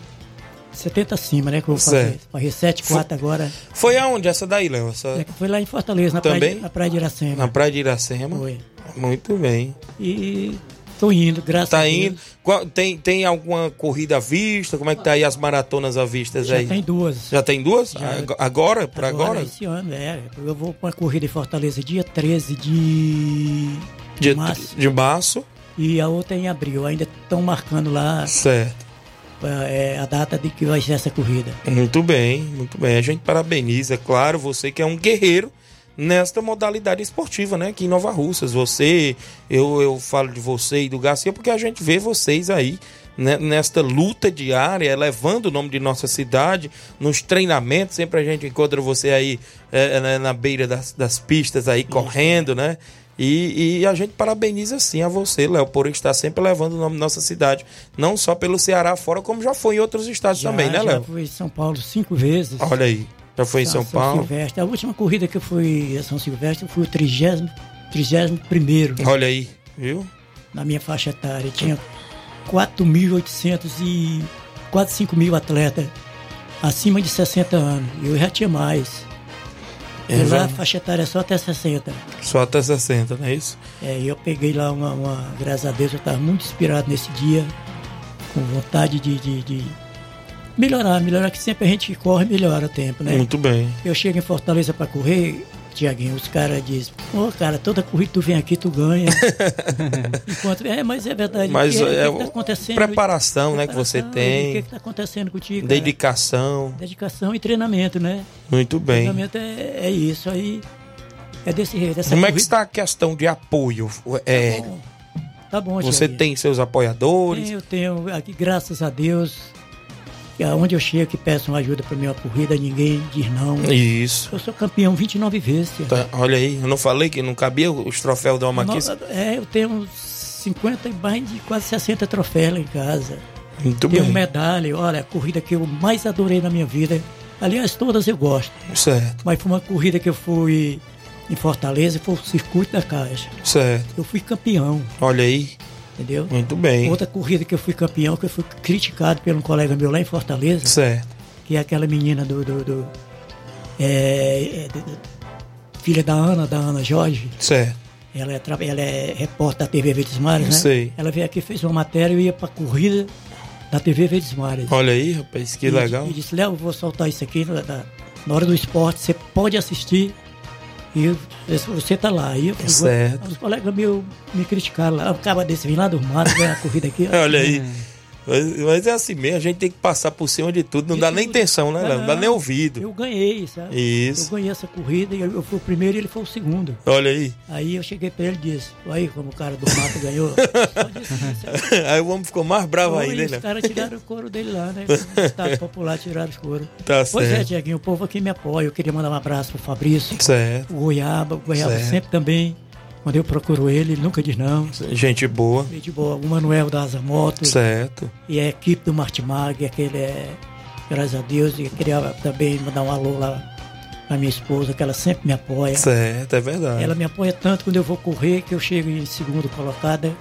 70 acima, né? Que eu vou fazer. Fazer 7, 4 agora. Foi aonde essa daí, Léo? Essa... É foi lá em Fortaleza, na, Também? praia, de- na praia de Iracema. Na Praia de Iracema? Foi. Muito bem. E tô indo, graças a Tá Deus. indo. Qual- tem, tem alguma corrida à vista? Como é que tá aí as maratonas à vista Já aí? tem duas. Já tem duas? Já. Ag- Agora? Por agora? Esse ano, é. Eu vou pra uma corrida em Fortaleza dia 13 de, de De, março. de março. E a outra é em abril. Ainda estão marcando lá Certo. É, a data de que vai ser essa corrida. Muito bem, muito bem. A gente parabeniza, é claro, você que é um guerreiro nesta modalidade esportiva, né? Aqui em Nova Russas. Você, eu, eu falo de você e do Garcia porque a gente vê vocês aí né, nesta luta diária, levando o nome de nossa cidade, nos treinamentos, sempre a gente encontra você aí é, né, na beira das, das pistas aí, correndo, né? E, e a gente parabeniza sim a você, Léo, por estar sempre levando o nome da nossa cidade, não só pelo Ceará fora, como já foi em outros estados Já, também, né, já Léo? fui em São Paulo cinco vezes. Olha aí, já foi em São Paulo. Silvestre. A última corrida que eu fui a São Silvestre foi o 30, 31 Olha aí, viu? na minha faixa etária. Tinha 4.800 e quase 5 mil atletas acima de 60 anos. Eu já tinha mais. É, E lá a faixa etária é só até 60. Só até 60, não é isso? É, e eu peguei lá uma, uma- Graças a Deus eu estava muito inspirado nesse dia, com vontade de, de- de melhorar, melhorar, que sempre a gente corre, melhora o tempo, né? Muito bem. Eu chego em Fortaleza para correr, Tiaguinho, os caras dizem, ô cara, toda corrida tu vem aqui, tu ganha. Enquanto, é, mas é verdade. Mas que, é o que que tá acontecendo? preparação, né, que você tem. O que está acontecendo contigo? cara? Dedicação. Dedicação e treinamento, né? Muito bem. Treinamento é, é isso aí. É desse jeito. Como é que corrida- está a questão de apoio? É, Tá bom, você Tiaguinho. tem seus apoiadores? Eu tenho aqui, graças a Deus, que aonde eu chego que peço uma ajuda para minha corrida, ninguém diz não. Isso. Eu sou campeão 29 vezes. Tá, olha aí, eu não falei que não cabia os troféus da Alma aqui? No- É, eu tenho uns 50 e mais de quase 60 troféus lá em casa. Muito tenho bem. medalha, olha, a corrida que eu mais adorei na minha vida. Aliás, todas eu gosto. Certo, Mas foi uma corrida que eu fui em Fortaleza, foi o circuito da Caixa. certo. Eu fui campeão, Olha aí, entendeu? muito bem. Outra corrida que eu fui campeão, que eu fui criticado por um colega meu lá em Fortaleza, Certo, que é aquela menina do. do, do- é, é, do- filha da Ana, da Ana Jorge. certo. Ela é, ela é repórter da TV Verdes Mares, né? Sei. Ela veio aqui, fez uma matéria, eu ia pra corrida da TV Verdes Mares. Olha aí, rapaz, que E legal. E disse, Léo, vou soltar isso aqui na, na- na hora do esporte, você pode assistir e eu- você tá lá. E eu, Certo. Os colegas meus me criticaram lá, acaba desse vir lá do mato, ganhar a corrida aqui. Olha aí. Mas, mas é assim mesmo, a gente tem que passar por cima de tudo. Não dá nem intenção, né, Léo? Não dá nem ouvido. Eu ganhei, sabe? Isso. Eu ganhei essa corrida e eu, eu fui o primeiro e ele foi o segundo. Olha aí. Aí eu cheguei pra ele e disse, aí como o cara do mato ganhou. Disse. Aí o homem ficou mais bravo Foi, ainda, os né? caras tiraram o couro dele lá, né? Estado popular tiraram o couro. Tá pois é, certo. Tiaguinho, o povo aqui me apoia. Eu queria mandar um abraço pro Fabrício. Certo. O Goiaba, o Goiaba Certo. sempre também. Quando eu procuro ele, ele nunca diz não. Gente boa. Gente boa. O Manuel da Asa Moto. Certo. E a equipe do Martimag, aquele é. Graças a Deus. E queria também mandar um alô lá pra minha esposa, que ela sempre me apoia. Certo, é verdade. Ela me apoia tanto quando eu vou correr que eu chego em segundo colocada.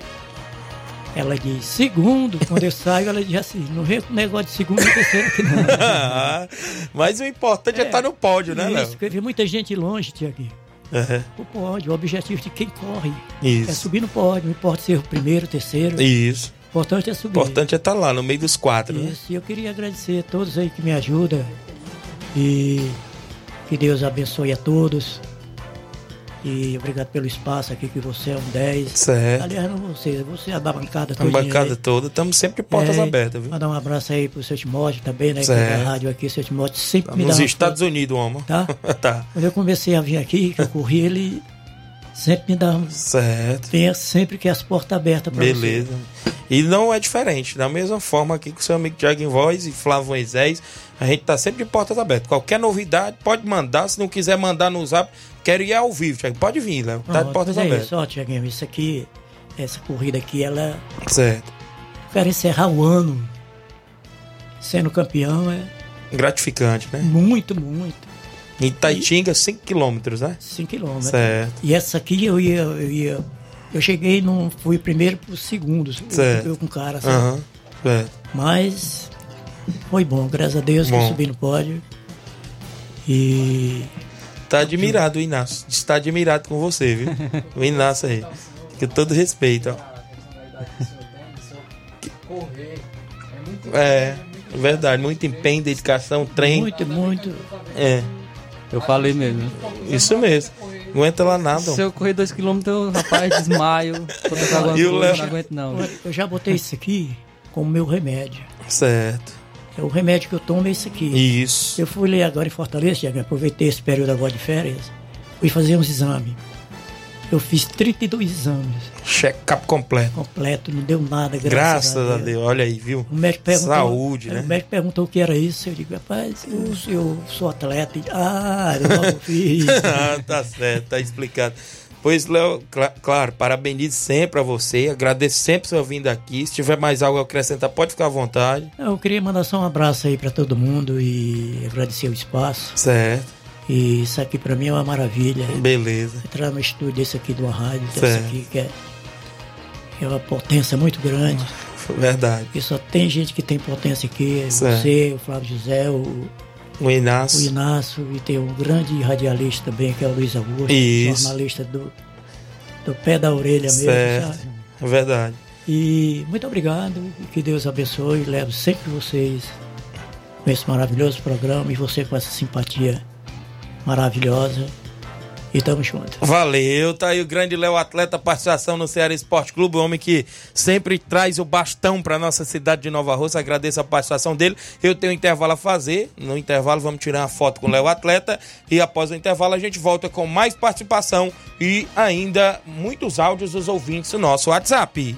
Ela diz, segundo, quando eu saio, ela diz assim, não vem com negócio de segundo e terceiro aqui não. Mas o importante é estar no pódio, né, Léo? Isso, porque eu vi muita gente longe, Tiaguinho. Uhum. O pódio, o objetivo de quem corre. Isso. É subir no pódio, não importa ser o primeiro, o terceiro. Isso. O importante é subir. O importante é estar lá, no meio dos quatro, né? Isso, e eu queria agradecer a todos aí que me ajudam. E que Deus abençoe a todos. E obrigado pelo espaço aqui, que você é um 10. Certo. Aliás, não você, você é da bancada A toda. bancada toda, estamos sempre portas É, abertas, viu? Mandar um abraço aí pro seu Timóteo também, né? Que é Certo. da rádio aqui, seu Timóteo sempre me dá Nos Estados Unidos, homem. Tá? tá. Quando eu comecei a vir aqui, que eu corri, ele sempre me dá um. Certo. Venha sempre que as portas abertas para Beleza. E não é diferente. Da mesma forma aqui com o seu amigo Thiago em Voz e Flávio Moisés, a gente tá sempre de portas abertas. Qualquer novidade, pode mandar. Se não quiser mandar no zap, quero ir ao vivo, Thiago. Pode vir, Léo. Tá de portas é abertas. isso, ó, Tiaguinho, isso aqui, essa corrida aqui, ela. Certo. Quero encerrar o ano sendo campeão, é Gratificante, né? muito, muito. Em Itaitinga, 5 quilômetros, né? 5 quilômetros. Certo. E essa aqui eu ia. Eu, ia, eu cheguei, não fui primeiro pro segundo. Certo. Eu com o cara, sabe? Aham. Certo. Mas foi bom, graças a Deus que Bom. eu subi no pódio. E Tá admirado o Inácio. Está admirado com você, viu? O Inácio aí. Com todo respeito, ó. É, verdade. Muito empenho, dedicação, trem. muito, muito. É, Eu falei mesmo. isso mesmo. Não aguenta lá nada. Se eu correr 2km, eu, rapaz, desmaio. E o Léo? não aguento não. Olha, Eu já botei isso aqui como meu remédio. Certo. É o remédio que eu tomo é isso aqui. Isso. Eu fui ler agora em Fortaleza, Tiago, aproveitei esse período agora de férias, fui fazer uns exames. Eu fiz 32 exames Check-up completo. completo, não deu nada, graças, Graças a Deus. Olha aí, viu? O médico perguntou, Saúde, né? O médico perguntou o que era isso. Eu digo, rapaz, eu, eu sou atleta. Ah, eu logo fiz. ah, tá certo, tá explicado. Pois, Léo, cla- claro, parabenizo sempre a você, agradeço sempre sua vinda aqui. Se tiver mais algo a acrescentar, pode ficar à vontade. Eu queria mandar só um abraço aí pra todo mundo e agradecer o espaço. Certo, E isso aqui pra mim é uma maravilha. beleza. Entrar no estúdio desse aqui de uma rádio, desse aqui que é, é uma potência muito grande. Verdade. E só tem gente que tem potência aqui. Certo. Você, o Flávio José, o, O Inácio. o Inácio e tem um grande radialista também, que é o Luiz Augusto, Isso. jornalista do, do pé da orelha mesmo, Certo. sabe? É verdade. E muito obrigado, que Deus abençoe, leve sempre vocês com esse maravilhoso programa e você com essa simpatia maravilhosa. E tamo junto. Valeu, tá aí o grande Léo Atleta, participação no Ceará Esporte Clube, o homem que sempre traz o bastão pra nossa cidade de Nova Rússia. Agradeço a participação dele. Eu tenho um intervalo a fazer. No intervalo, vamos tirar uma foto com o Léo Atleta. E após o intervalo, a gente volta com mais participação e ainda muitos áudios dos ouvintes do nosso WhatsApp.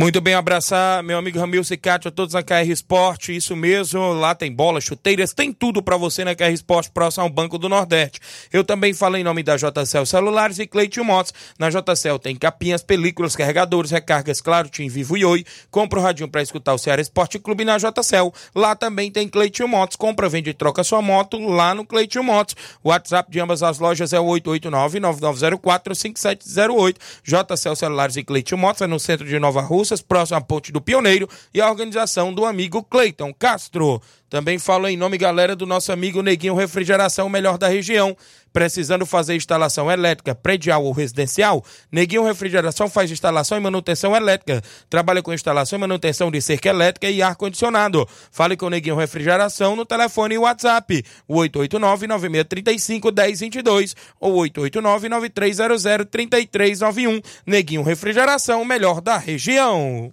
Muito bem, abraçar meu amigo Ramil Cicate, a todos na KR Esporte, isso mesmo, lá tem bolas, chuteiras, tem tudo para você na KR Esporte, próximo ao Banco do Nordeste. Eu também falei em nome da JCL Celulares e Cleiton Motos. Na JCL tem capinhas, películas, carregadores, recargas, claro, Tim Vivo e Oi. Compra o radinho para escutar o Ceará Esporte Clube na JCL. Lá também tem Cleiton Motos, compra, vende e troca sua moto lá no Cleiton Motos. O WhatsApp de ambas as lojas é o 889-9904-5708. JCL Celulares e Cleiton Motos é no centro de Nova Russas, próximo à Ponte do Pioneiro e a organização do amigo Cleiton Castro. Também falo em nome, galera, do nosso amigo Neguinho Refrigeração, o melhor da região. Precisando fazer instalação elétrica, predial ou residencial? Neguinho Refrigeração faz instalação e manutenção elétrica. Trabalha com instalação e manutenção de cerca elétrica e ar-condicionado. Fale com o Neguinho Refrigeração no telefone e WhatsApp. 889-9635-1022 ou 889-9300-3391. Neguinho Refrigeração, o melhor da região.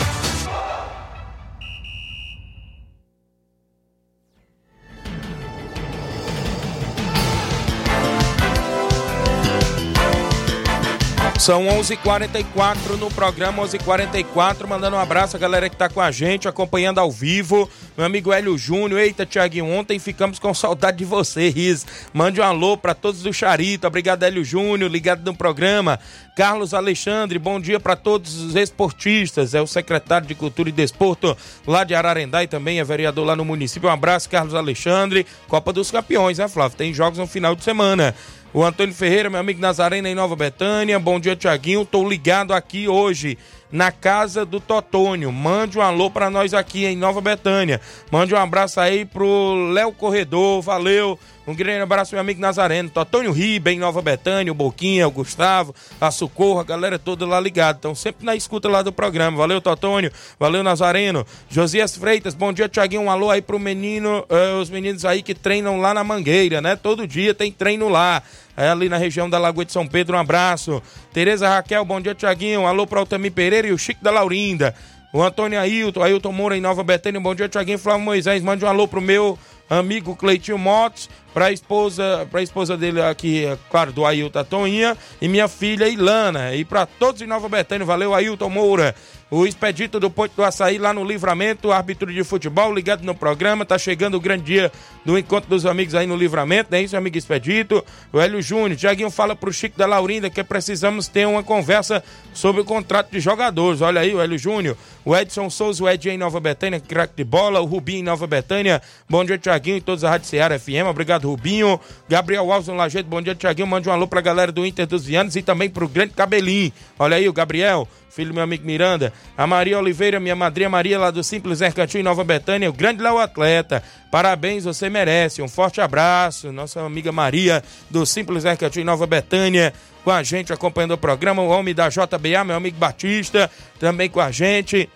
São 11:44 h 44 no programa 11:44 h 44 mandando um abraço a galera que tá com a gente, acompanhando ao vivo. Meu amigo Hélio Júnior, eita, Tiaguinho, ontem ficamos com saudade de você, Riz. Mande um alô para todos do Charito, obrigado Hélio Júnior, ligado no programa. Carlos Alexandre, bom dia para todos os esportistas, é o secretário de Cultura e Desporto lá de Ararendá e também é vereador lá no município. Um abraço, Carlos Alexandre. Copa dos Campeões, né, Flávio? Tem jogos no final de semana. O Antônio Ferreira, meu amigo Nazarena em Nova Betânia. Bom dia, Tiaguinho. Tô ligado aqui hoje na casa do Totônio. Mande um alô para nós aqui em Nova Betânia. Mande um abraço aí pro Léo Corredor. Valeu. Um grande abraço, meu amigo Nazareno. Totônio Riba, em Nova Betânia, o Boquinha, o Gustavo, a Socorro, a galera toda lá ligada. Estão sempre na escuta lá do programa. Valeu, Totônio. Valeu, Nazareno. Josias Freitas, bom dia, Tiaguinho. Um alô aí pro menino, uh, os meninos aí que treinam lá na Mangueira, né? Todo dia tem treino lá. É ali na região da Lagoa de São Pedro, um abraço. Tereza Raquel, bom dia, Tiaguinho. Alô para o Altamir Pereira e o Chico da Laurinda. O Antônio Ailton, Ailton Moura em Nova Betânia, bom dia, Tiaguinho. Flávio Moisés, mande um alô pro meu amigo Cleitinho Motos, para a esposa, para esposa dele aqui, é claro, do Ailton Toninha e minha filha Ilana. E para todos em Nova Betânia, valeu Ailton Moura. O Expedito do Ponte do Açaí lá no Livramento, árbitro de futebol, ligado no programa. Tá chegando o grande dia do encontro dos amigos aí no Livramento, né? Isso, amigo Expedito. O Hélio Júnior. Tiaguinho fala pro Chico da Laurinda que precisamos ter uma conversa sobre o contrato de jogadores. Olha aí, o Hélio Júnior. O Edson Souza, o Ed em Nova Betânia, craque de bola. O Rubinho em Nova Betânia. Bom dia, Tiaguinho e todos da Rádio Ceará FM. Obrigado, Rubinho. Gabriel Alves Lajeito. Bom dia, Tiaguinho. Mande um alô pra galera do Inter dos Vianos e também pro grande Cabelinho. Olha aí, o Gabriel filho do meu amigo Miranda, a Maria Oliveira, minha madrinha Maria lá do Simples Mercantil em Nova Betânia, o grande Léo Atleta. Parabéns, você merece. Um forte abraço. Nossa amiga Maria do Simples Mercantil em Nova Betânia com a gente acompanhando o programa, o homem da JBA, meu amigo Batista, também com a gente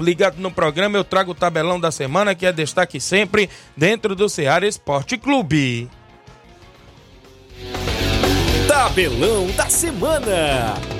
ligado no programa, eu trago o tabelão da semana, que é destaque sempre dentro do Ceará Esporte Clube. Tabelão da semana.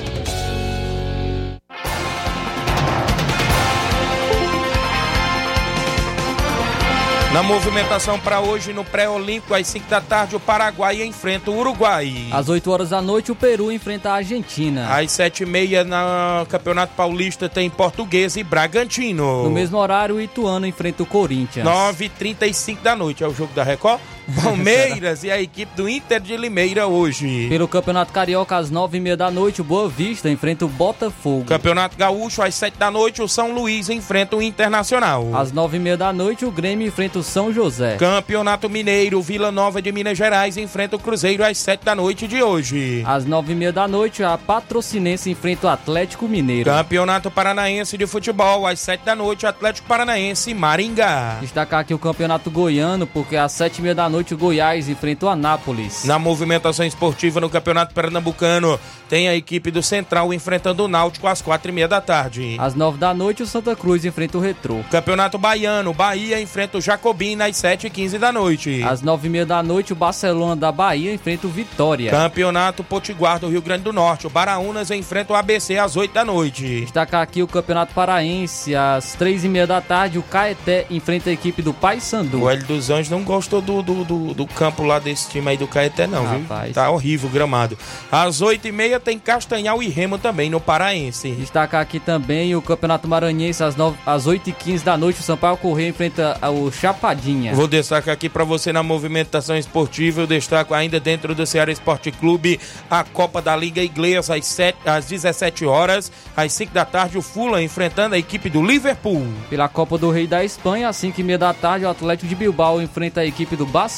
Na movimentação para hoje no pré-olímpico, às 5 da tarde, o Paraguai enfrenta o Uruguai. Às 8 horas da noite, o Peru enfrenta a Argentina. Às 7 e meia, no Campeonato Paulista, tem Português e Bragantino. No mesmo horário, o Ituano enfrenta o Corinthians. 9 h 35 da noite, é o jogo da Record? Palmeiras e a equipe do Inter de Limeira hoje. Pelo Campeonato Carioca, às nove e meia da noite, o Boa Vista enfrenta o Botafogo. Campeonato Gaúcho, às sete da noite, o São Luís enfrenta o Internacional. Às nove e meia da noite, o Grêmio enfrenta o São José. Campeonato Mineiro, Vila Nova de Minas Gerais enfrenta o Cruzeiro às sete da noite de hoje. Às nove e meia da noite, a Patrocinense enfrenta o Atlético Mineiro. Campeonato Paranaense de Futebol, às sete da noite, Atlético Paranaense e Maringá. Destacar aqui o Campeonato Goiano, porque às sete e meia da noite o Goiás enfrenta o Anápolis. Na movimentação esportiva no Campeonato Pernambucano, tem a equipe do Central enfrentando o Náutico às quatro e meia da tarde. Às nove da noite, o Santa Cruz enfrenta o Retrô. Campeonato Baiano, Bahia enfrenta o Jacobina às sete e quinze da noite. Às nove e meia da noite, o Barcelona da Bahia enfrenta o Vitória. Campeonato Potiguar do Rio Grande do Norte, o Baraunas enfrenta o ABC às oito da noite. Destacar aqui o Campeonato Paraense, às três e meia da tarde, o Caeté enfrenta a equipe do Paysandu. O Hélio dos Anjos não gostou do, do, do, do campo lá desse time aí do Caeté não, Rapaz. viu? Tá horrível o gramado. Às oito e meia tem Castanhal e Remo também no Paraense. Destacar aqui também o Campeonato Maranhense, às, nove, às 8h15 da noite, o Sampaio Correia enfrenta o Chapadinha. Vou destacar aqui para você na movimentação esportiva, eu destaco ainda dentro do Ceará Esporte Clube a Copa da Liga Inglesa às, 7, às 17 horas, às 5 da tarde o Fulham enfrentando a equipe do Liverpool. Pela Copa do Rei da Espanha, às 5h30 da tarde, o Atlético de Bilbao enfrenta a equipe do Barcelona.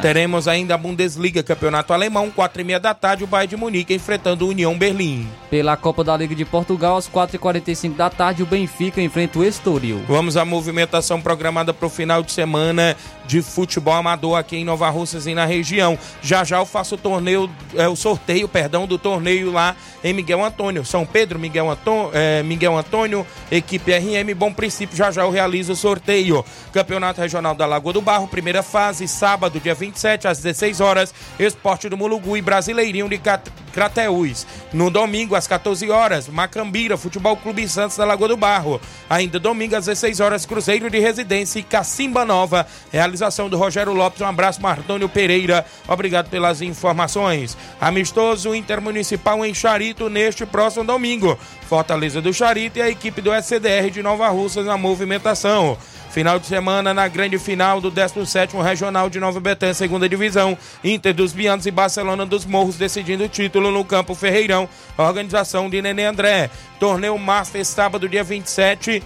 Teremos ainda a Bundesliga, Campeonato Alemão, 4 e meia da tarde, o Bayern de Munique enfrentando o União Berlim. Pela Copa da Liga de Portugal, às 4h45 da tarde, o Benfica enfrenta o Estoril. Vamos à movimentação programada para o final de semana de futebol amador aqui em Nova Russas e na região. Já já eu faço o torneio, é, o sorteio, perdão, do torneio lá em Miguel Antônio. São Pedro, Miguel Antônio, é, Miguel Antônio, equipe RM, Bom Princípio, já já eu realizo o sorteio. Campeonato Regional da Lagoa do Barro, primeira fase, sábado, dia 27, às 16 horas, Esporte do Mulugu e Brasileirinho de Crateús. No domingo, às 14 horas, Macambira, Futebol Clube Santos da Lagoa do Barro. Ainda domingo, às 16 horas, Cruzeiro de Residência e Cacimba Nova. Realização do Rogério Lopes. Um abraço, Martônio Pereira. Obrigado pelas informações. Amistoso Intermunicipal em Charito neste próximo domingo. Fortaleza do Charito e a equipe do SCDR de Nova Russas na movimentação. Final de semana na grande final do 17º Regional de Nova Betânia, segunda divisão. Inter dos Bianos e Barcelona dos Morros decidindo o título no Campo Ferreirão. Organização de Nenê André. Torneio Master sábado, dia 27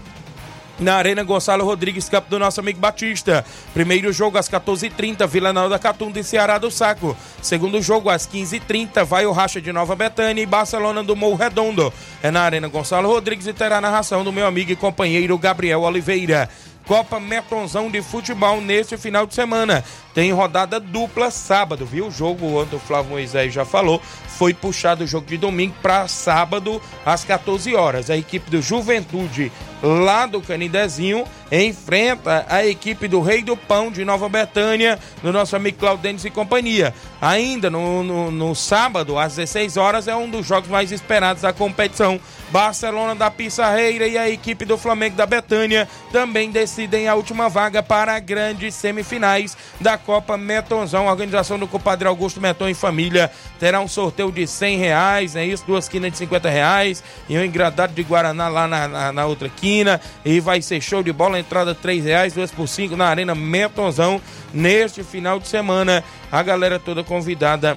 na Arena Gonçalo Rodrigues, campo do nosso amigo Batista. Primeiro jogo às 14h30, Vila Nova da Catunda e Ceará do Saco. Segundo jogo às 15h30, vai o Racha de Nova Betânia e Barcelona do Morro Redondo. É na Arena Gonçalo Rodrigues e terá a narração do meu amigo e companheiro Gabriel Oliveira. Copa Metonzão de Futebol neste final de semana. Tem rodada dupla sábado, viu? O jogo, onde o Flávio Moisés já falou, foi puxado o jogo de domingo para sábado às 14 horas. A equipe do Juventude, lá do Canidezinho, enfrenta a equipe do Rei do Pão de Nova Betânia, do nosso amigo Claudênis e companhia. Ainda no, no, no sábado, às 16 horas, é um dos jogos mais esperados da competição. Barcelona da Pissarreira e a equipe do Flamengo da Betânia também decidem a última vaga para grandes semifinais da Copa Metonzão. Organização do compadre Augusto Meton e família terá um sorteio de 100 reais, é isso? Duas quinas de 50 reais e um engradado de Guaraná lá na, na, na outra quina. E vai ser show de bola, entrada 3 reais, duas por 5 na Arena Metonzão neste final de semana. A galera toda convidada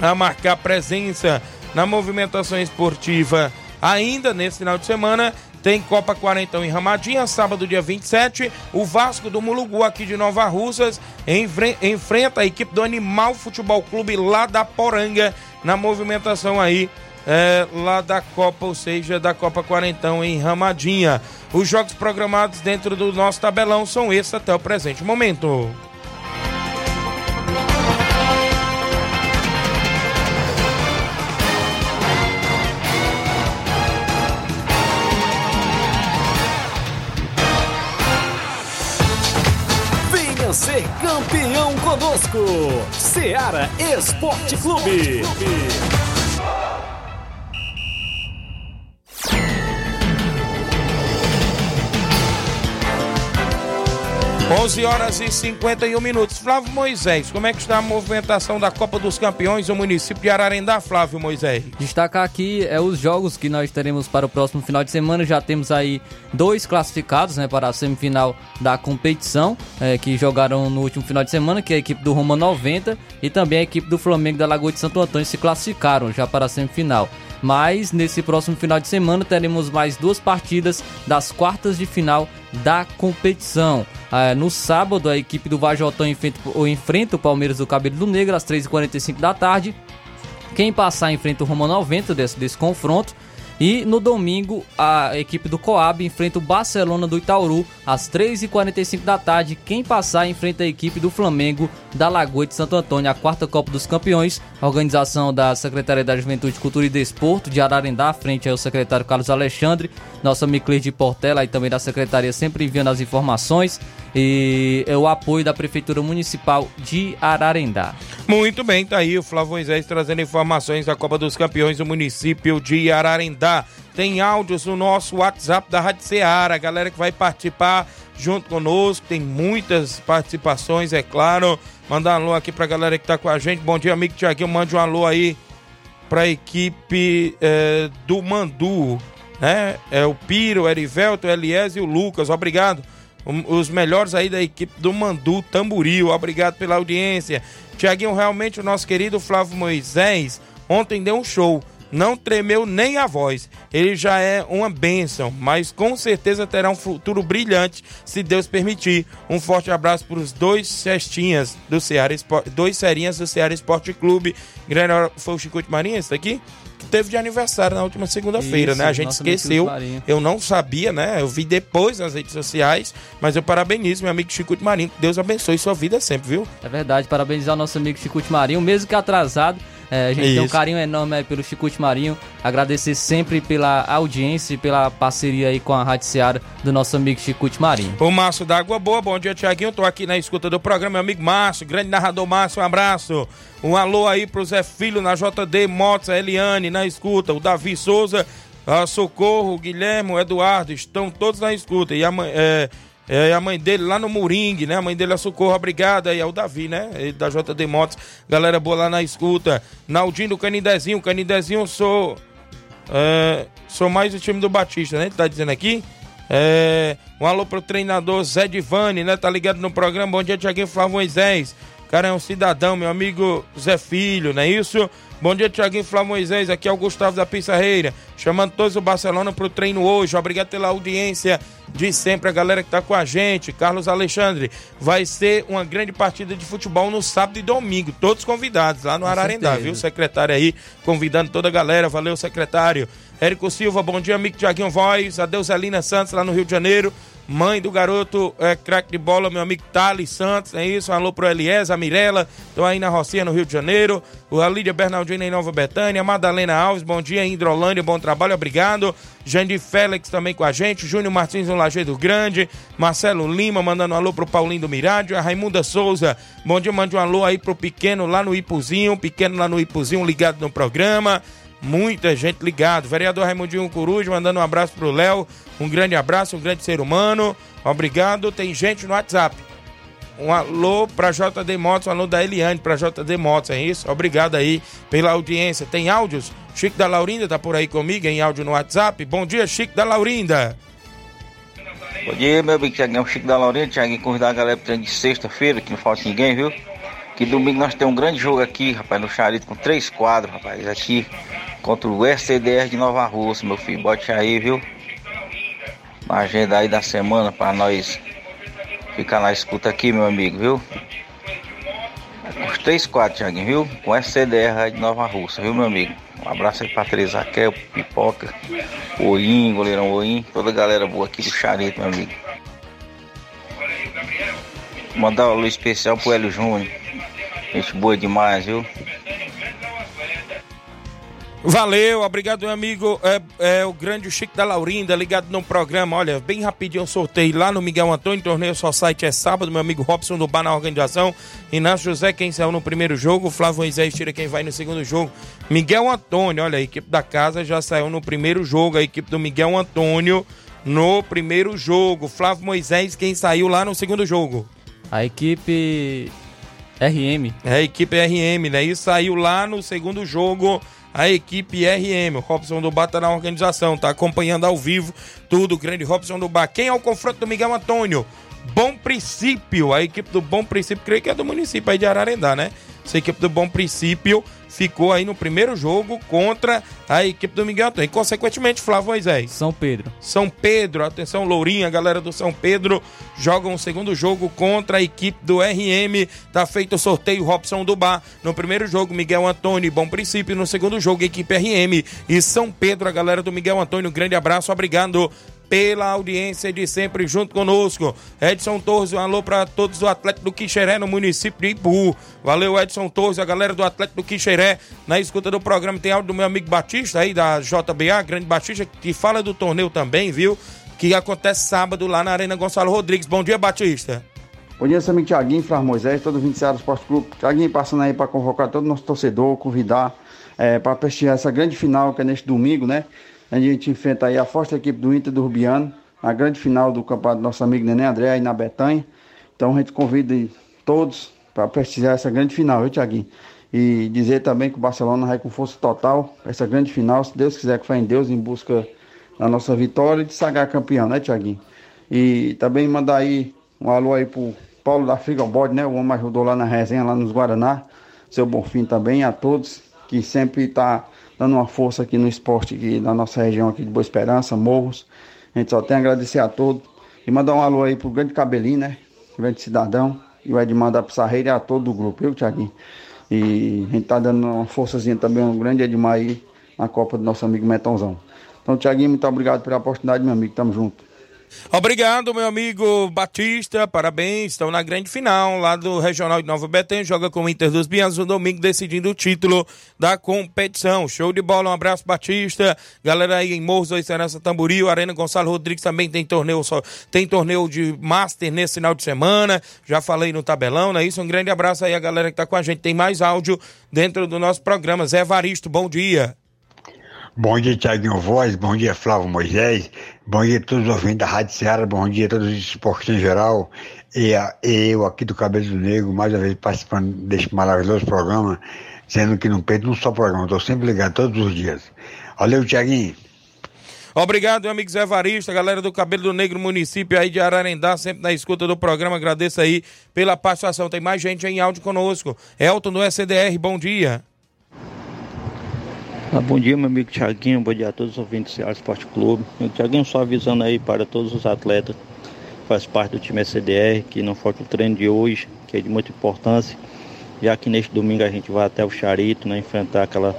a marcar presença na movimentação esportiva ainda nesse final de semana. Tem Copa Quarentão em Ramadinha, sábado, dia 27. O Vasco do Mulugu, aqui de Nova Russas, enfre- enfrenta a equipe do Animal Futebol Clube lá da Poranga, na movimentação aí, é, lá da Copa, ou seja, da Copa Quarentão em Ramadinha. Os jogos programados dentro do nosso tabelão são esses até o presente momento. Conosco. Seara Esporte Clube. 11 horas e 51 minutos. Flávio Moisés, como é que está a movimentação da Copa dos Campeões no município de Ararendá, Flávio Moisés? Destacar aqui é os jogos que nós teremos para o próximo final de semana. Já temos aí dois classificados né, para a semifinal da competição, é, que jogaram no último final de semana, que é a equipe do Roma 90 e também a equipe do Flamengo da Lagoa de Santo Antônio se classificaram já para a semifinal. Mas nesse próximo final de semana teremos mais duas partidas das quartas de final da competição. Ah, no sábado, a equipe do Vajotão enfrenta, enfrenta o Palmeiras do Cabelo do Negro às 3h45 da tarde. Quem passar enfrenta o Roma 90 desse, desse confronto. E no domingo, a equipe do Coab enfrenta o Barcelona do Itauru às 3h45 da tarde. Quem passar enfrenta a equipe do Flamengo da Lagoa de Santo Antônio, a quarta Copa dos Campeões. A organização da Secretaria da Juventude, Cultura e Desporto de Ararendá, frente ao secretário Carlos Alexandre, nosso amigo Cleide Portela e também da Secretaria, sempre enviando as informações. E é o apoio da Prefeitura Municipal de Ararendá. Muito bem, tá aí o Flávio Moisés trazendo informações da Copa dos Campeões do município de Ararendá. Tem áudios no nosso WhatsApp da Rádio Ceará, a galera que vai participar junto conosco, tem muitas participações, é claro. Mandar um alô aqui pra galera que tá com a gente. Bom dia, amigo Tiaguinho, mande um alô aí pra equipe eh, do Mandu, né? É o Piro, o Erivelto, o Elias e o Lucas, obrigado. Os melhores aí da equipe do Mandu Tamboril, obrigado pela audiência. Tiaguinho, realmente o nosso querido Flávio Moisés ontem deu um show. Não tremeu nem a voz. Ele já é uma bênção, mas com certeza terá um futuro brilhante, se Deus permitir. Um forte abraço para os dois cestinhas do Ceará Esporte, dois serinhas do Ceará Esporte Clube. Grande hora- foi o Chico de Marinha, esse daqui? Teve de aniversário na última segunda-feira, Isso, né? A gente esqueceu. Chico. Eu não sabia, né? Eu vi depois nas redes sociais, mas eu parabenizo meu amigo Chico de Marinho. Deus abençoe sua vida sempre, viu? É verdade, parabenizar o nosso amigo Chicute Marinho, mesmo que atrasado. é, a gente tem um Isso. carinho enorme aí pelo Chicute Marinho. Agradecer sempre pela audiência e pela parceria aí com a Rádio Seara do nosso amigo Chicute Marinho. O Márcio da Água Boa, bom dia, Tiaguinho. Tô aqui na escuta do programa, meu amigo Márcio, grande narrador Márcio, um abraço. Um alô aí pro Zé Filho na JD Motos, a Eliane na escuta, o Davi Souza, a Socorro, o Guilherme, o Eduardo, estão todos na escuta. E a mãe, é, é, a mãe dele lá no Moringue, né? A mãe dele é Socorro, obrigado aí, é o Davi, né? Ele da JD Motos, galera boa lá na escuta. Naldinho, Canidezinho, Canidezinho, sou. É, sou mais o time do Batista, né? Tá dizendo aqui. É, um alô pro treinador Zé Divani, né? Tá ligado no programa. Bom dia, Tiaguinho Flávio Moisés. O cara é um cidadão, meu amigo Zé Filho, não é isso? Bom dia, Tiaguinho Flávio Moisés. Aqui é o Gustavo da Pissarreira. Chamando todos o Barcelona pro treino hoje. Obrigado pela audiência de sempre, a galera que tá com a gente. Carlos Alexandre. Vai ser uma grande partida de futebol no sábado e domingo. Todos convidados lá no Ararendá, certeza. viu? secretário aí, convidando toda a galera. Valeu, secretário. Érico Silva, bom dia, amigo Tiaguinho Voz. Adeus, Alina Santos, lá no Rio de Janeiro. Mãe do garoto, é, craque de bola, meu amigo Thales Santos, é isso? Alô pro Elias, a Mirella, estão aí na Rocinha, no Rio de Janeiro. O Lídia Bernardina em Nova Betânia. Madalena Alves, bom dia, em Hidrolândia, bom trabalho, obrigado. Jandir Félix também com a gente. Júnior Martins no Lajeado Grande. Marcelo Lima mandando um alô pro Paulinho do Mirádio. A Raimunda Souza, bom dia, mande um alô aí pro Pequeno lá no Ipuzinho. Pequeno lá no Ipuzinho, ligado no programa. Muita gente ligado. Vereador Raimundinho Coruja mandando um abraço pro Léo. Um grande abraço, um grande ser humano. Obrigado. Tem gente no WhatsApp. Um alô pra JD Motos, um alô da Eliane pra JD Motos, é isso? Obrigado aí pela audiência. Tem áudios? Chico da Laurinda tá por aí comigo em áudio no WhatsApp. Bom dia, Chico da Laurinda. Bom dia, meu amigo Tiaguinho, Chico da Laurinda, Tiaguinho, convidar a galera pro treino de sexta-feira, que não falta ninguém, viu? Que domingo nós temos um grande jogo aqui, rapaz, no Charito, com três quadros, rapaz, aqui, contra o SCDR de Nova Rússia, meu filho, bote aí, viu? Na agenda aí da semana, pra nós ficar na escuta aqui, meu amigo, viu? Os três quadros, Tiaguinho, viu? Com SCDR aí de Nova Rússia, viu, meu amigo? Um abraço aí pra Teresa Raquel, Pipoca, Oim, goleirão Oim, toda a galera boa aqui do Charito, meu amigo. Mandar um alô especial pro Hélio Júnior. Gente boa demais, viu? Valeu, obrigado, meu amigo. É, é o grande Chico da Laurinda, ligado no programa. Olha, bem rapidinho eu sorteio lá no Miguel Antônio, torneio só site é sábado, meu amigo Robson do Bar na organização. Inácio José, quem saiu no primeiro jogo, Flávio Moisés tira quem vai no segundo jogo. Miguel Antônio, olha, a equipe da casa já saiu no primeiro jogo, a equipe do Miguel Antônio no primeiro jogo. Flávio Moisés, quem saiu lá no segundo jogo? A equipe RM. É a equipe RM, né? E saiu lá no segundo jogo a equipe RM. O Robson do Bar tá na organização, tá acompanhando ao vivo tudo. O grande Robson do Bar. Quem é o confronto do Miguel Antônio? Bom Princípio, a equipe do Bom Princípio, creio que é do município aí de Ararendá, né? Essa equipe do Bom Princípio ficou aí no primeiro jogo contra a equipe do Miguel Antônio. E, consequentemente, Flávio Moisés. São Pedro. São Pedro, atenção, Lourinha, galera do São Pedro, jogam o segundo jogo contra a equipe do RM. Tá feito o sorteio Robson do Bar. No primeiro jogo, Miguel Antônio, Bom Princípio. No segundo jogo, equipe RM e São Pedro, a galera do Miguel Antônio. Grande abraço, obrigado pela audiência de sempre junto conosco. Edson Torres, um alô para todos do Atlético do Quixeré no município de Ipu. Valeu, Edson Torres, a galera do Atlético do Quixeré. Na escuta do programa tem áudio do meu amigo Batista aí da JBA, grande Batista, que fala do torneio também, viu? Que acontece sábado lá na Arena Gonçalo Rodrigues. Bom dia, Batista. Bom dia, seu amigo Tiaguinho, Moisés, todo o 27 Esporte Clube. Tiaguinho passando aí para convocar todo o nosso torcedor, convidar é, para prestigiar essa grande final que é neste domingo, né? A gente enfrenta aí a forte equipe do Inter do Rubiano, a grande final do campeonato do nosso amigo Neném André aí na Betanha. Então a gente convida todos para prestigiar essa grande final, viu, Tiaguinho? E dizer também que o Barcelona vai com força total essa grande final, se Deus quiser, que fé em Deus, em busca da nossa vitória e de sagrar campeão, né, Tiaguinho? E também mandar aí um alô aí pro Paulo da Frigobode, né? O homem ajudou lá na resenha, lá nos Guaraná. Seu Bonfim também, a todos que sempre está dando uma força aqui no esporte aqui na nossa região aqui de Boa Esperança, Morros. A gente só tem a agradecer a todos. E mandar um alô aí pro grande Cabelinho, né? Grande cidadão. E o Edmar da Pissarreira e a todo o grupo, viu, Tiaguinho? E a gente tá dando uma forçazinha também, um grande Edmar aí na Copa do nosso amigo Metonzão. Então, Tiaguinho, muito obrigado pela oportunidade, meu amigo. Tamo junto. Obrigado, meu amigo Batista. Parabéns. Estão na grande final lá do Regional de Nova Betânia. Joga com o Inter dos Bianos no domingo, decidindo o título da competição. Show de bola. Um abraço, Batista. Galera aí em Morros Esperança Tamboril. Arena Gonçalo Rodrigues também tem torneio, só, tem torneio de Master nesse final de semana. Já falei no tabelão, não é isso? Um grande abraço aí a galera que tá com a gente. Tem mais áudio dentro do nosso programa. Zé Varisto, bom dia. Bom dia, Tiaguinho Voz, bom dia, Flávio Moisés, bom dia a todos os ouvintes da Rádio Ceará, bom dia a todos os esportes em geral, e, a, e eu aqui do Cabelo do Negro, mais uma vez participando deste maravilhoso programa, dizendo que não perco um só programa, estou sempre ligado todos os dias. Valeu, Tiaguinho. Obrigado, meu amigo Zé Varista, galera do Cabelo do Negro, município aí de Ararendá, sempre na escuta do programa. Agradeço aí pela participação. Tem mais gente em áudio conosco. Elton do SDR, bom dia. Ah, bom dia, meu amigo Tiaguinho, bom dia a todos os ouvintes do Ceará Esporte Clube. Meu Tiaguinho, só avisando aí para todos os atletas que faz parte do time SDR, que não falta o treino de hoje, que é de muita importância, já que neste domingo a gente vai até o Charito, né, enfrentar aquela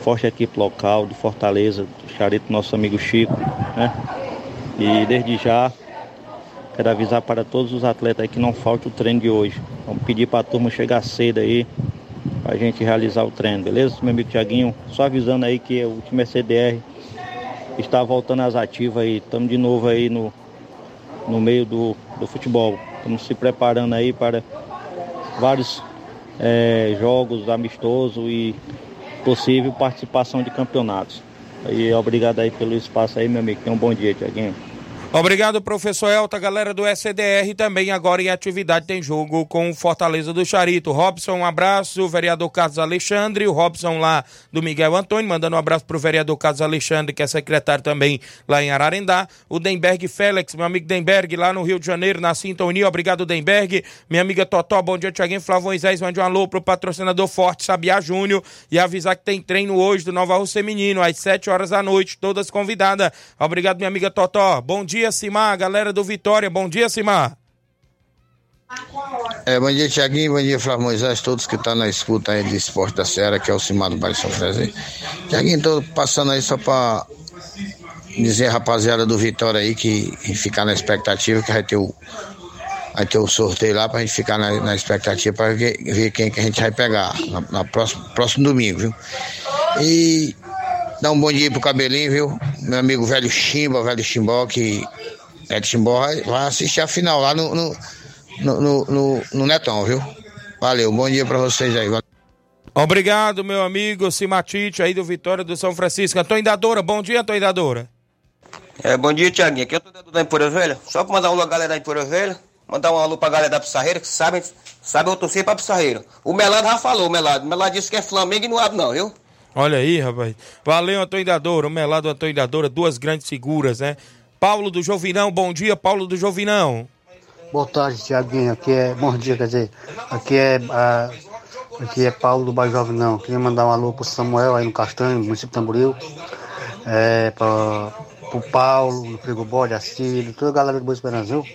forte equipe local de Fortaleza, do Charito, nosso amigo Chico, né? E desde já quero avisar para todos os atletas aí que não falte o treino de hoje. Vamos pedir para a turma chegar cedo aí, a gente realizar o treino, beleza? Meu amigo Tiaguinho, só avisando aí que o time CDR está voltando às ativas aí, estamos de novo aí no, no meio do, do futebol. Estamos se preparando aí para vários é, jogos amistosos e possível participação de campeonatos. E obrigado aí pelo espaço aí, meu amigo. Tenha um bom dia, Tiaguinho. Obrigado, professor Elta, galera do SDR também agora em atividade tem jogo com o Fortaleza do Charito. Robson, um abraço, o vereador Carlos Alexandre, o Robson lá do Miguel Antônio, mandando um abraço pro vereador Carlos Alexandre, que é secretário também lá em Ararendá. O Denberg Félix, meu amigo Denberg, lá no Rio de Janeiro, na sintonia. Obrigado, Denberg. Minha amiga Totó, bom dia, Tiaguinho Flávio Moisés, mande um alô pro patrocinador Forte Sabiá Júnior e avisar que tem treino hoje do Nova Rússia Feminino, às 7 horas da noite, todas convidadas. Obrigado, minha amiga Totó. Bom dia dia, Simar, galera do Vitória. Bom dia, Simar. É, bom dia, Tiaguinho. Bom dia, Flávio Moisés, todos que estão tá na escuta aí de esporte da Serra, que é o Simar do Bairro São José. Tiaguinho, tô passando aí só para dizer, rapaziada do Vitória aí, que ficar na expectativa, que vai ter o, vai ter o sorteio lá pra gente ficar na, na expectativa para ver, ver, quem que a gente vai pegar na próximo, próximo domingo, viu? E Dá um bom dia pro cabelinho, viu? Meu amigo velho Chimba, velho Chimbó, que é de Chimbó, vai assistir a final lá no, no, no, no, no Netão, viu? Valeu, bom dia pra vocês aí. Obrigado, meu amigo Simatite aí do Vitória do São Francisco. Antônio Dadora, bom dia, Antônio Dadora. É, bom dia, Tiaguinho. Aqui é o Dudu da Empura Velha. Só pra mandar um alô pra galera da Empura Velha. Mandar um alô pra galera da Pissarreira, que sabem, sabe eu torcer pra Pissarreira. O Melado já falou, o Melado. O Melado disse que é Flamengo e não abre não, viu? Olha aí, rapaz. Valeu, Antônio Dadora, o Melado Antônio Dadora, duas grandes figuras, né? Paulo do Jovinão, bom dia, Paulo do Jovinão. Boa tarde, Tiaguinho. Aqui é. Bom dia, quer dizer. Aqui é. aqui é Paulo do Bairro Jovem não. Queria mandar um alô pro Samuel aí no Castanho, município de Tamboril. É, pra, pro Paulo, no Frigobode, Acílio, toda a galera do Boa Esperança, viu?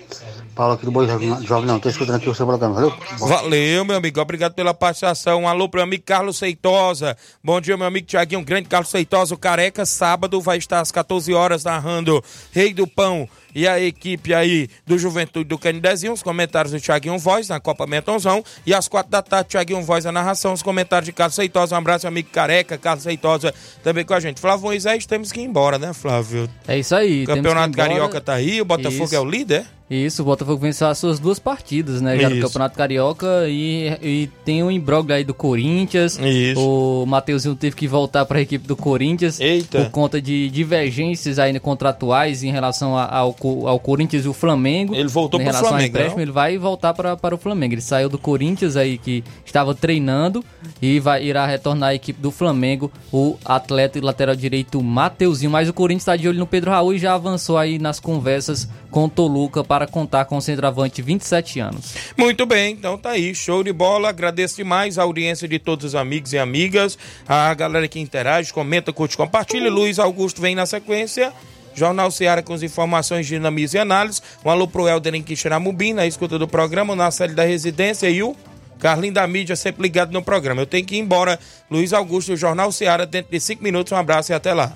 Paulo aqui do Boa Jovem não. Tô escutando aqui o seu programa, valeu? Valeu, meu amigo. Obrigado pela participação. Um alô pro meu amigo Carlos Seitosa. Bom dia, meu amigo Tiaguinho. Grande Carlos Seitosa. O Careca, sábado, vai estar às 14 horas narrando Rei do Pão e a equipe aí do Juventude do Canidezinho. Os comentários do Tiaguinho Voz na Copa Mentonzão. E às quatro da tarde, Tiaguinho Voz a narração. Os comentários de Carlos Seitosa. Um abraço, amigo Careca. Carlos Seitosa também com a gente. Flávio Moisés, temos que ir embora, né, Flávio? É isso aí. O Campeonato. Carioca tá aí. O Botafogo Isso. é o líder. Isso, o Botafogo venceu as suas duas partidas, né? Já no Isso. Campeonato Carioca e, e tem um imbróglio aí do Corinthians. Isso. O Mateuzinho teve que voltar para a equipe do Corinthians Eita. por conta de divergências aí contratuais em relação ao, ao Corinthians e o Flamengo. Ele voltou relação ao Flamengo, ele vai voltar para, para o Flamengo. Ele saiu do Corinthians aí que estava treinando e vai irá retornar à equipe do Flamengo, o atleta e lateral direito Mateuzinho. Mas o Corinthians está de olho no Pedro Raul e já avançou aí nas conversas com o Toluca para contar com o centroavante 27 anos. Muito bem, então tá aí, show de bola. Agradeço demais a audiência de todos os amigos e amigas, a galera que interage, comenta, curte, compartilha. Luiz Augusto vem na sequência. Jornal Seara com as informações dinamismo e análise. Um alô pro Helder em Quixeramobim, na escuta do programa, na série da residência e o Carlinho da mídia sempre ligado no programa. Eu tenho que ir embora. Luiz Augusto, Jornal Seara, dentro de cinco minutos. Um abraço e até lá.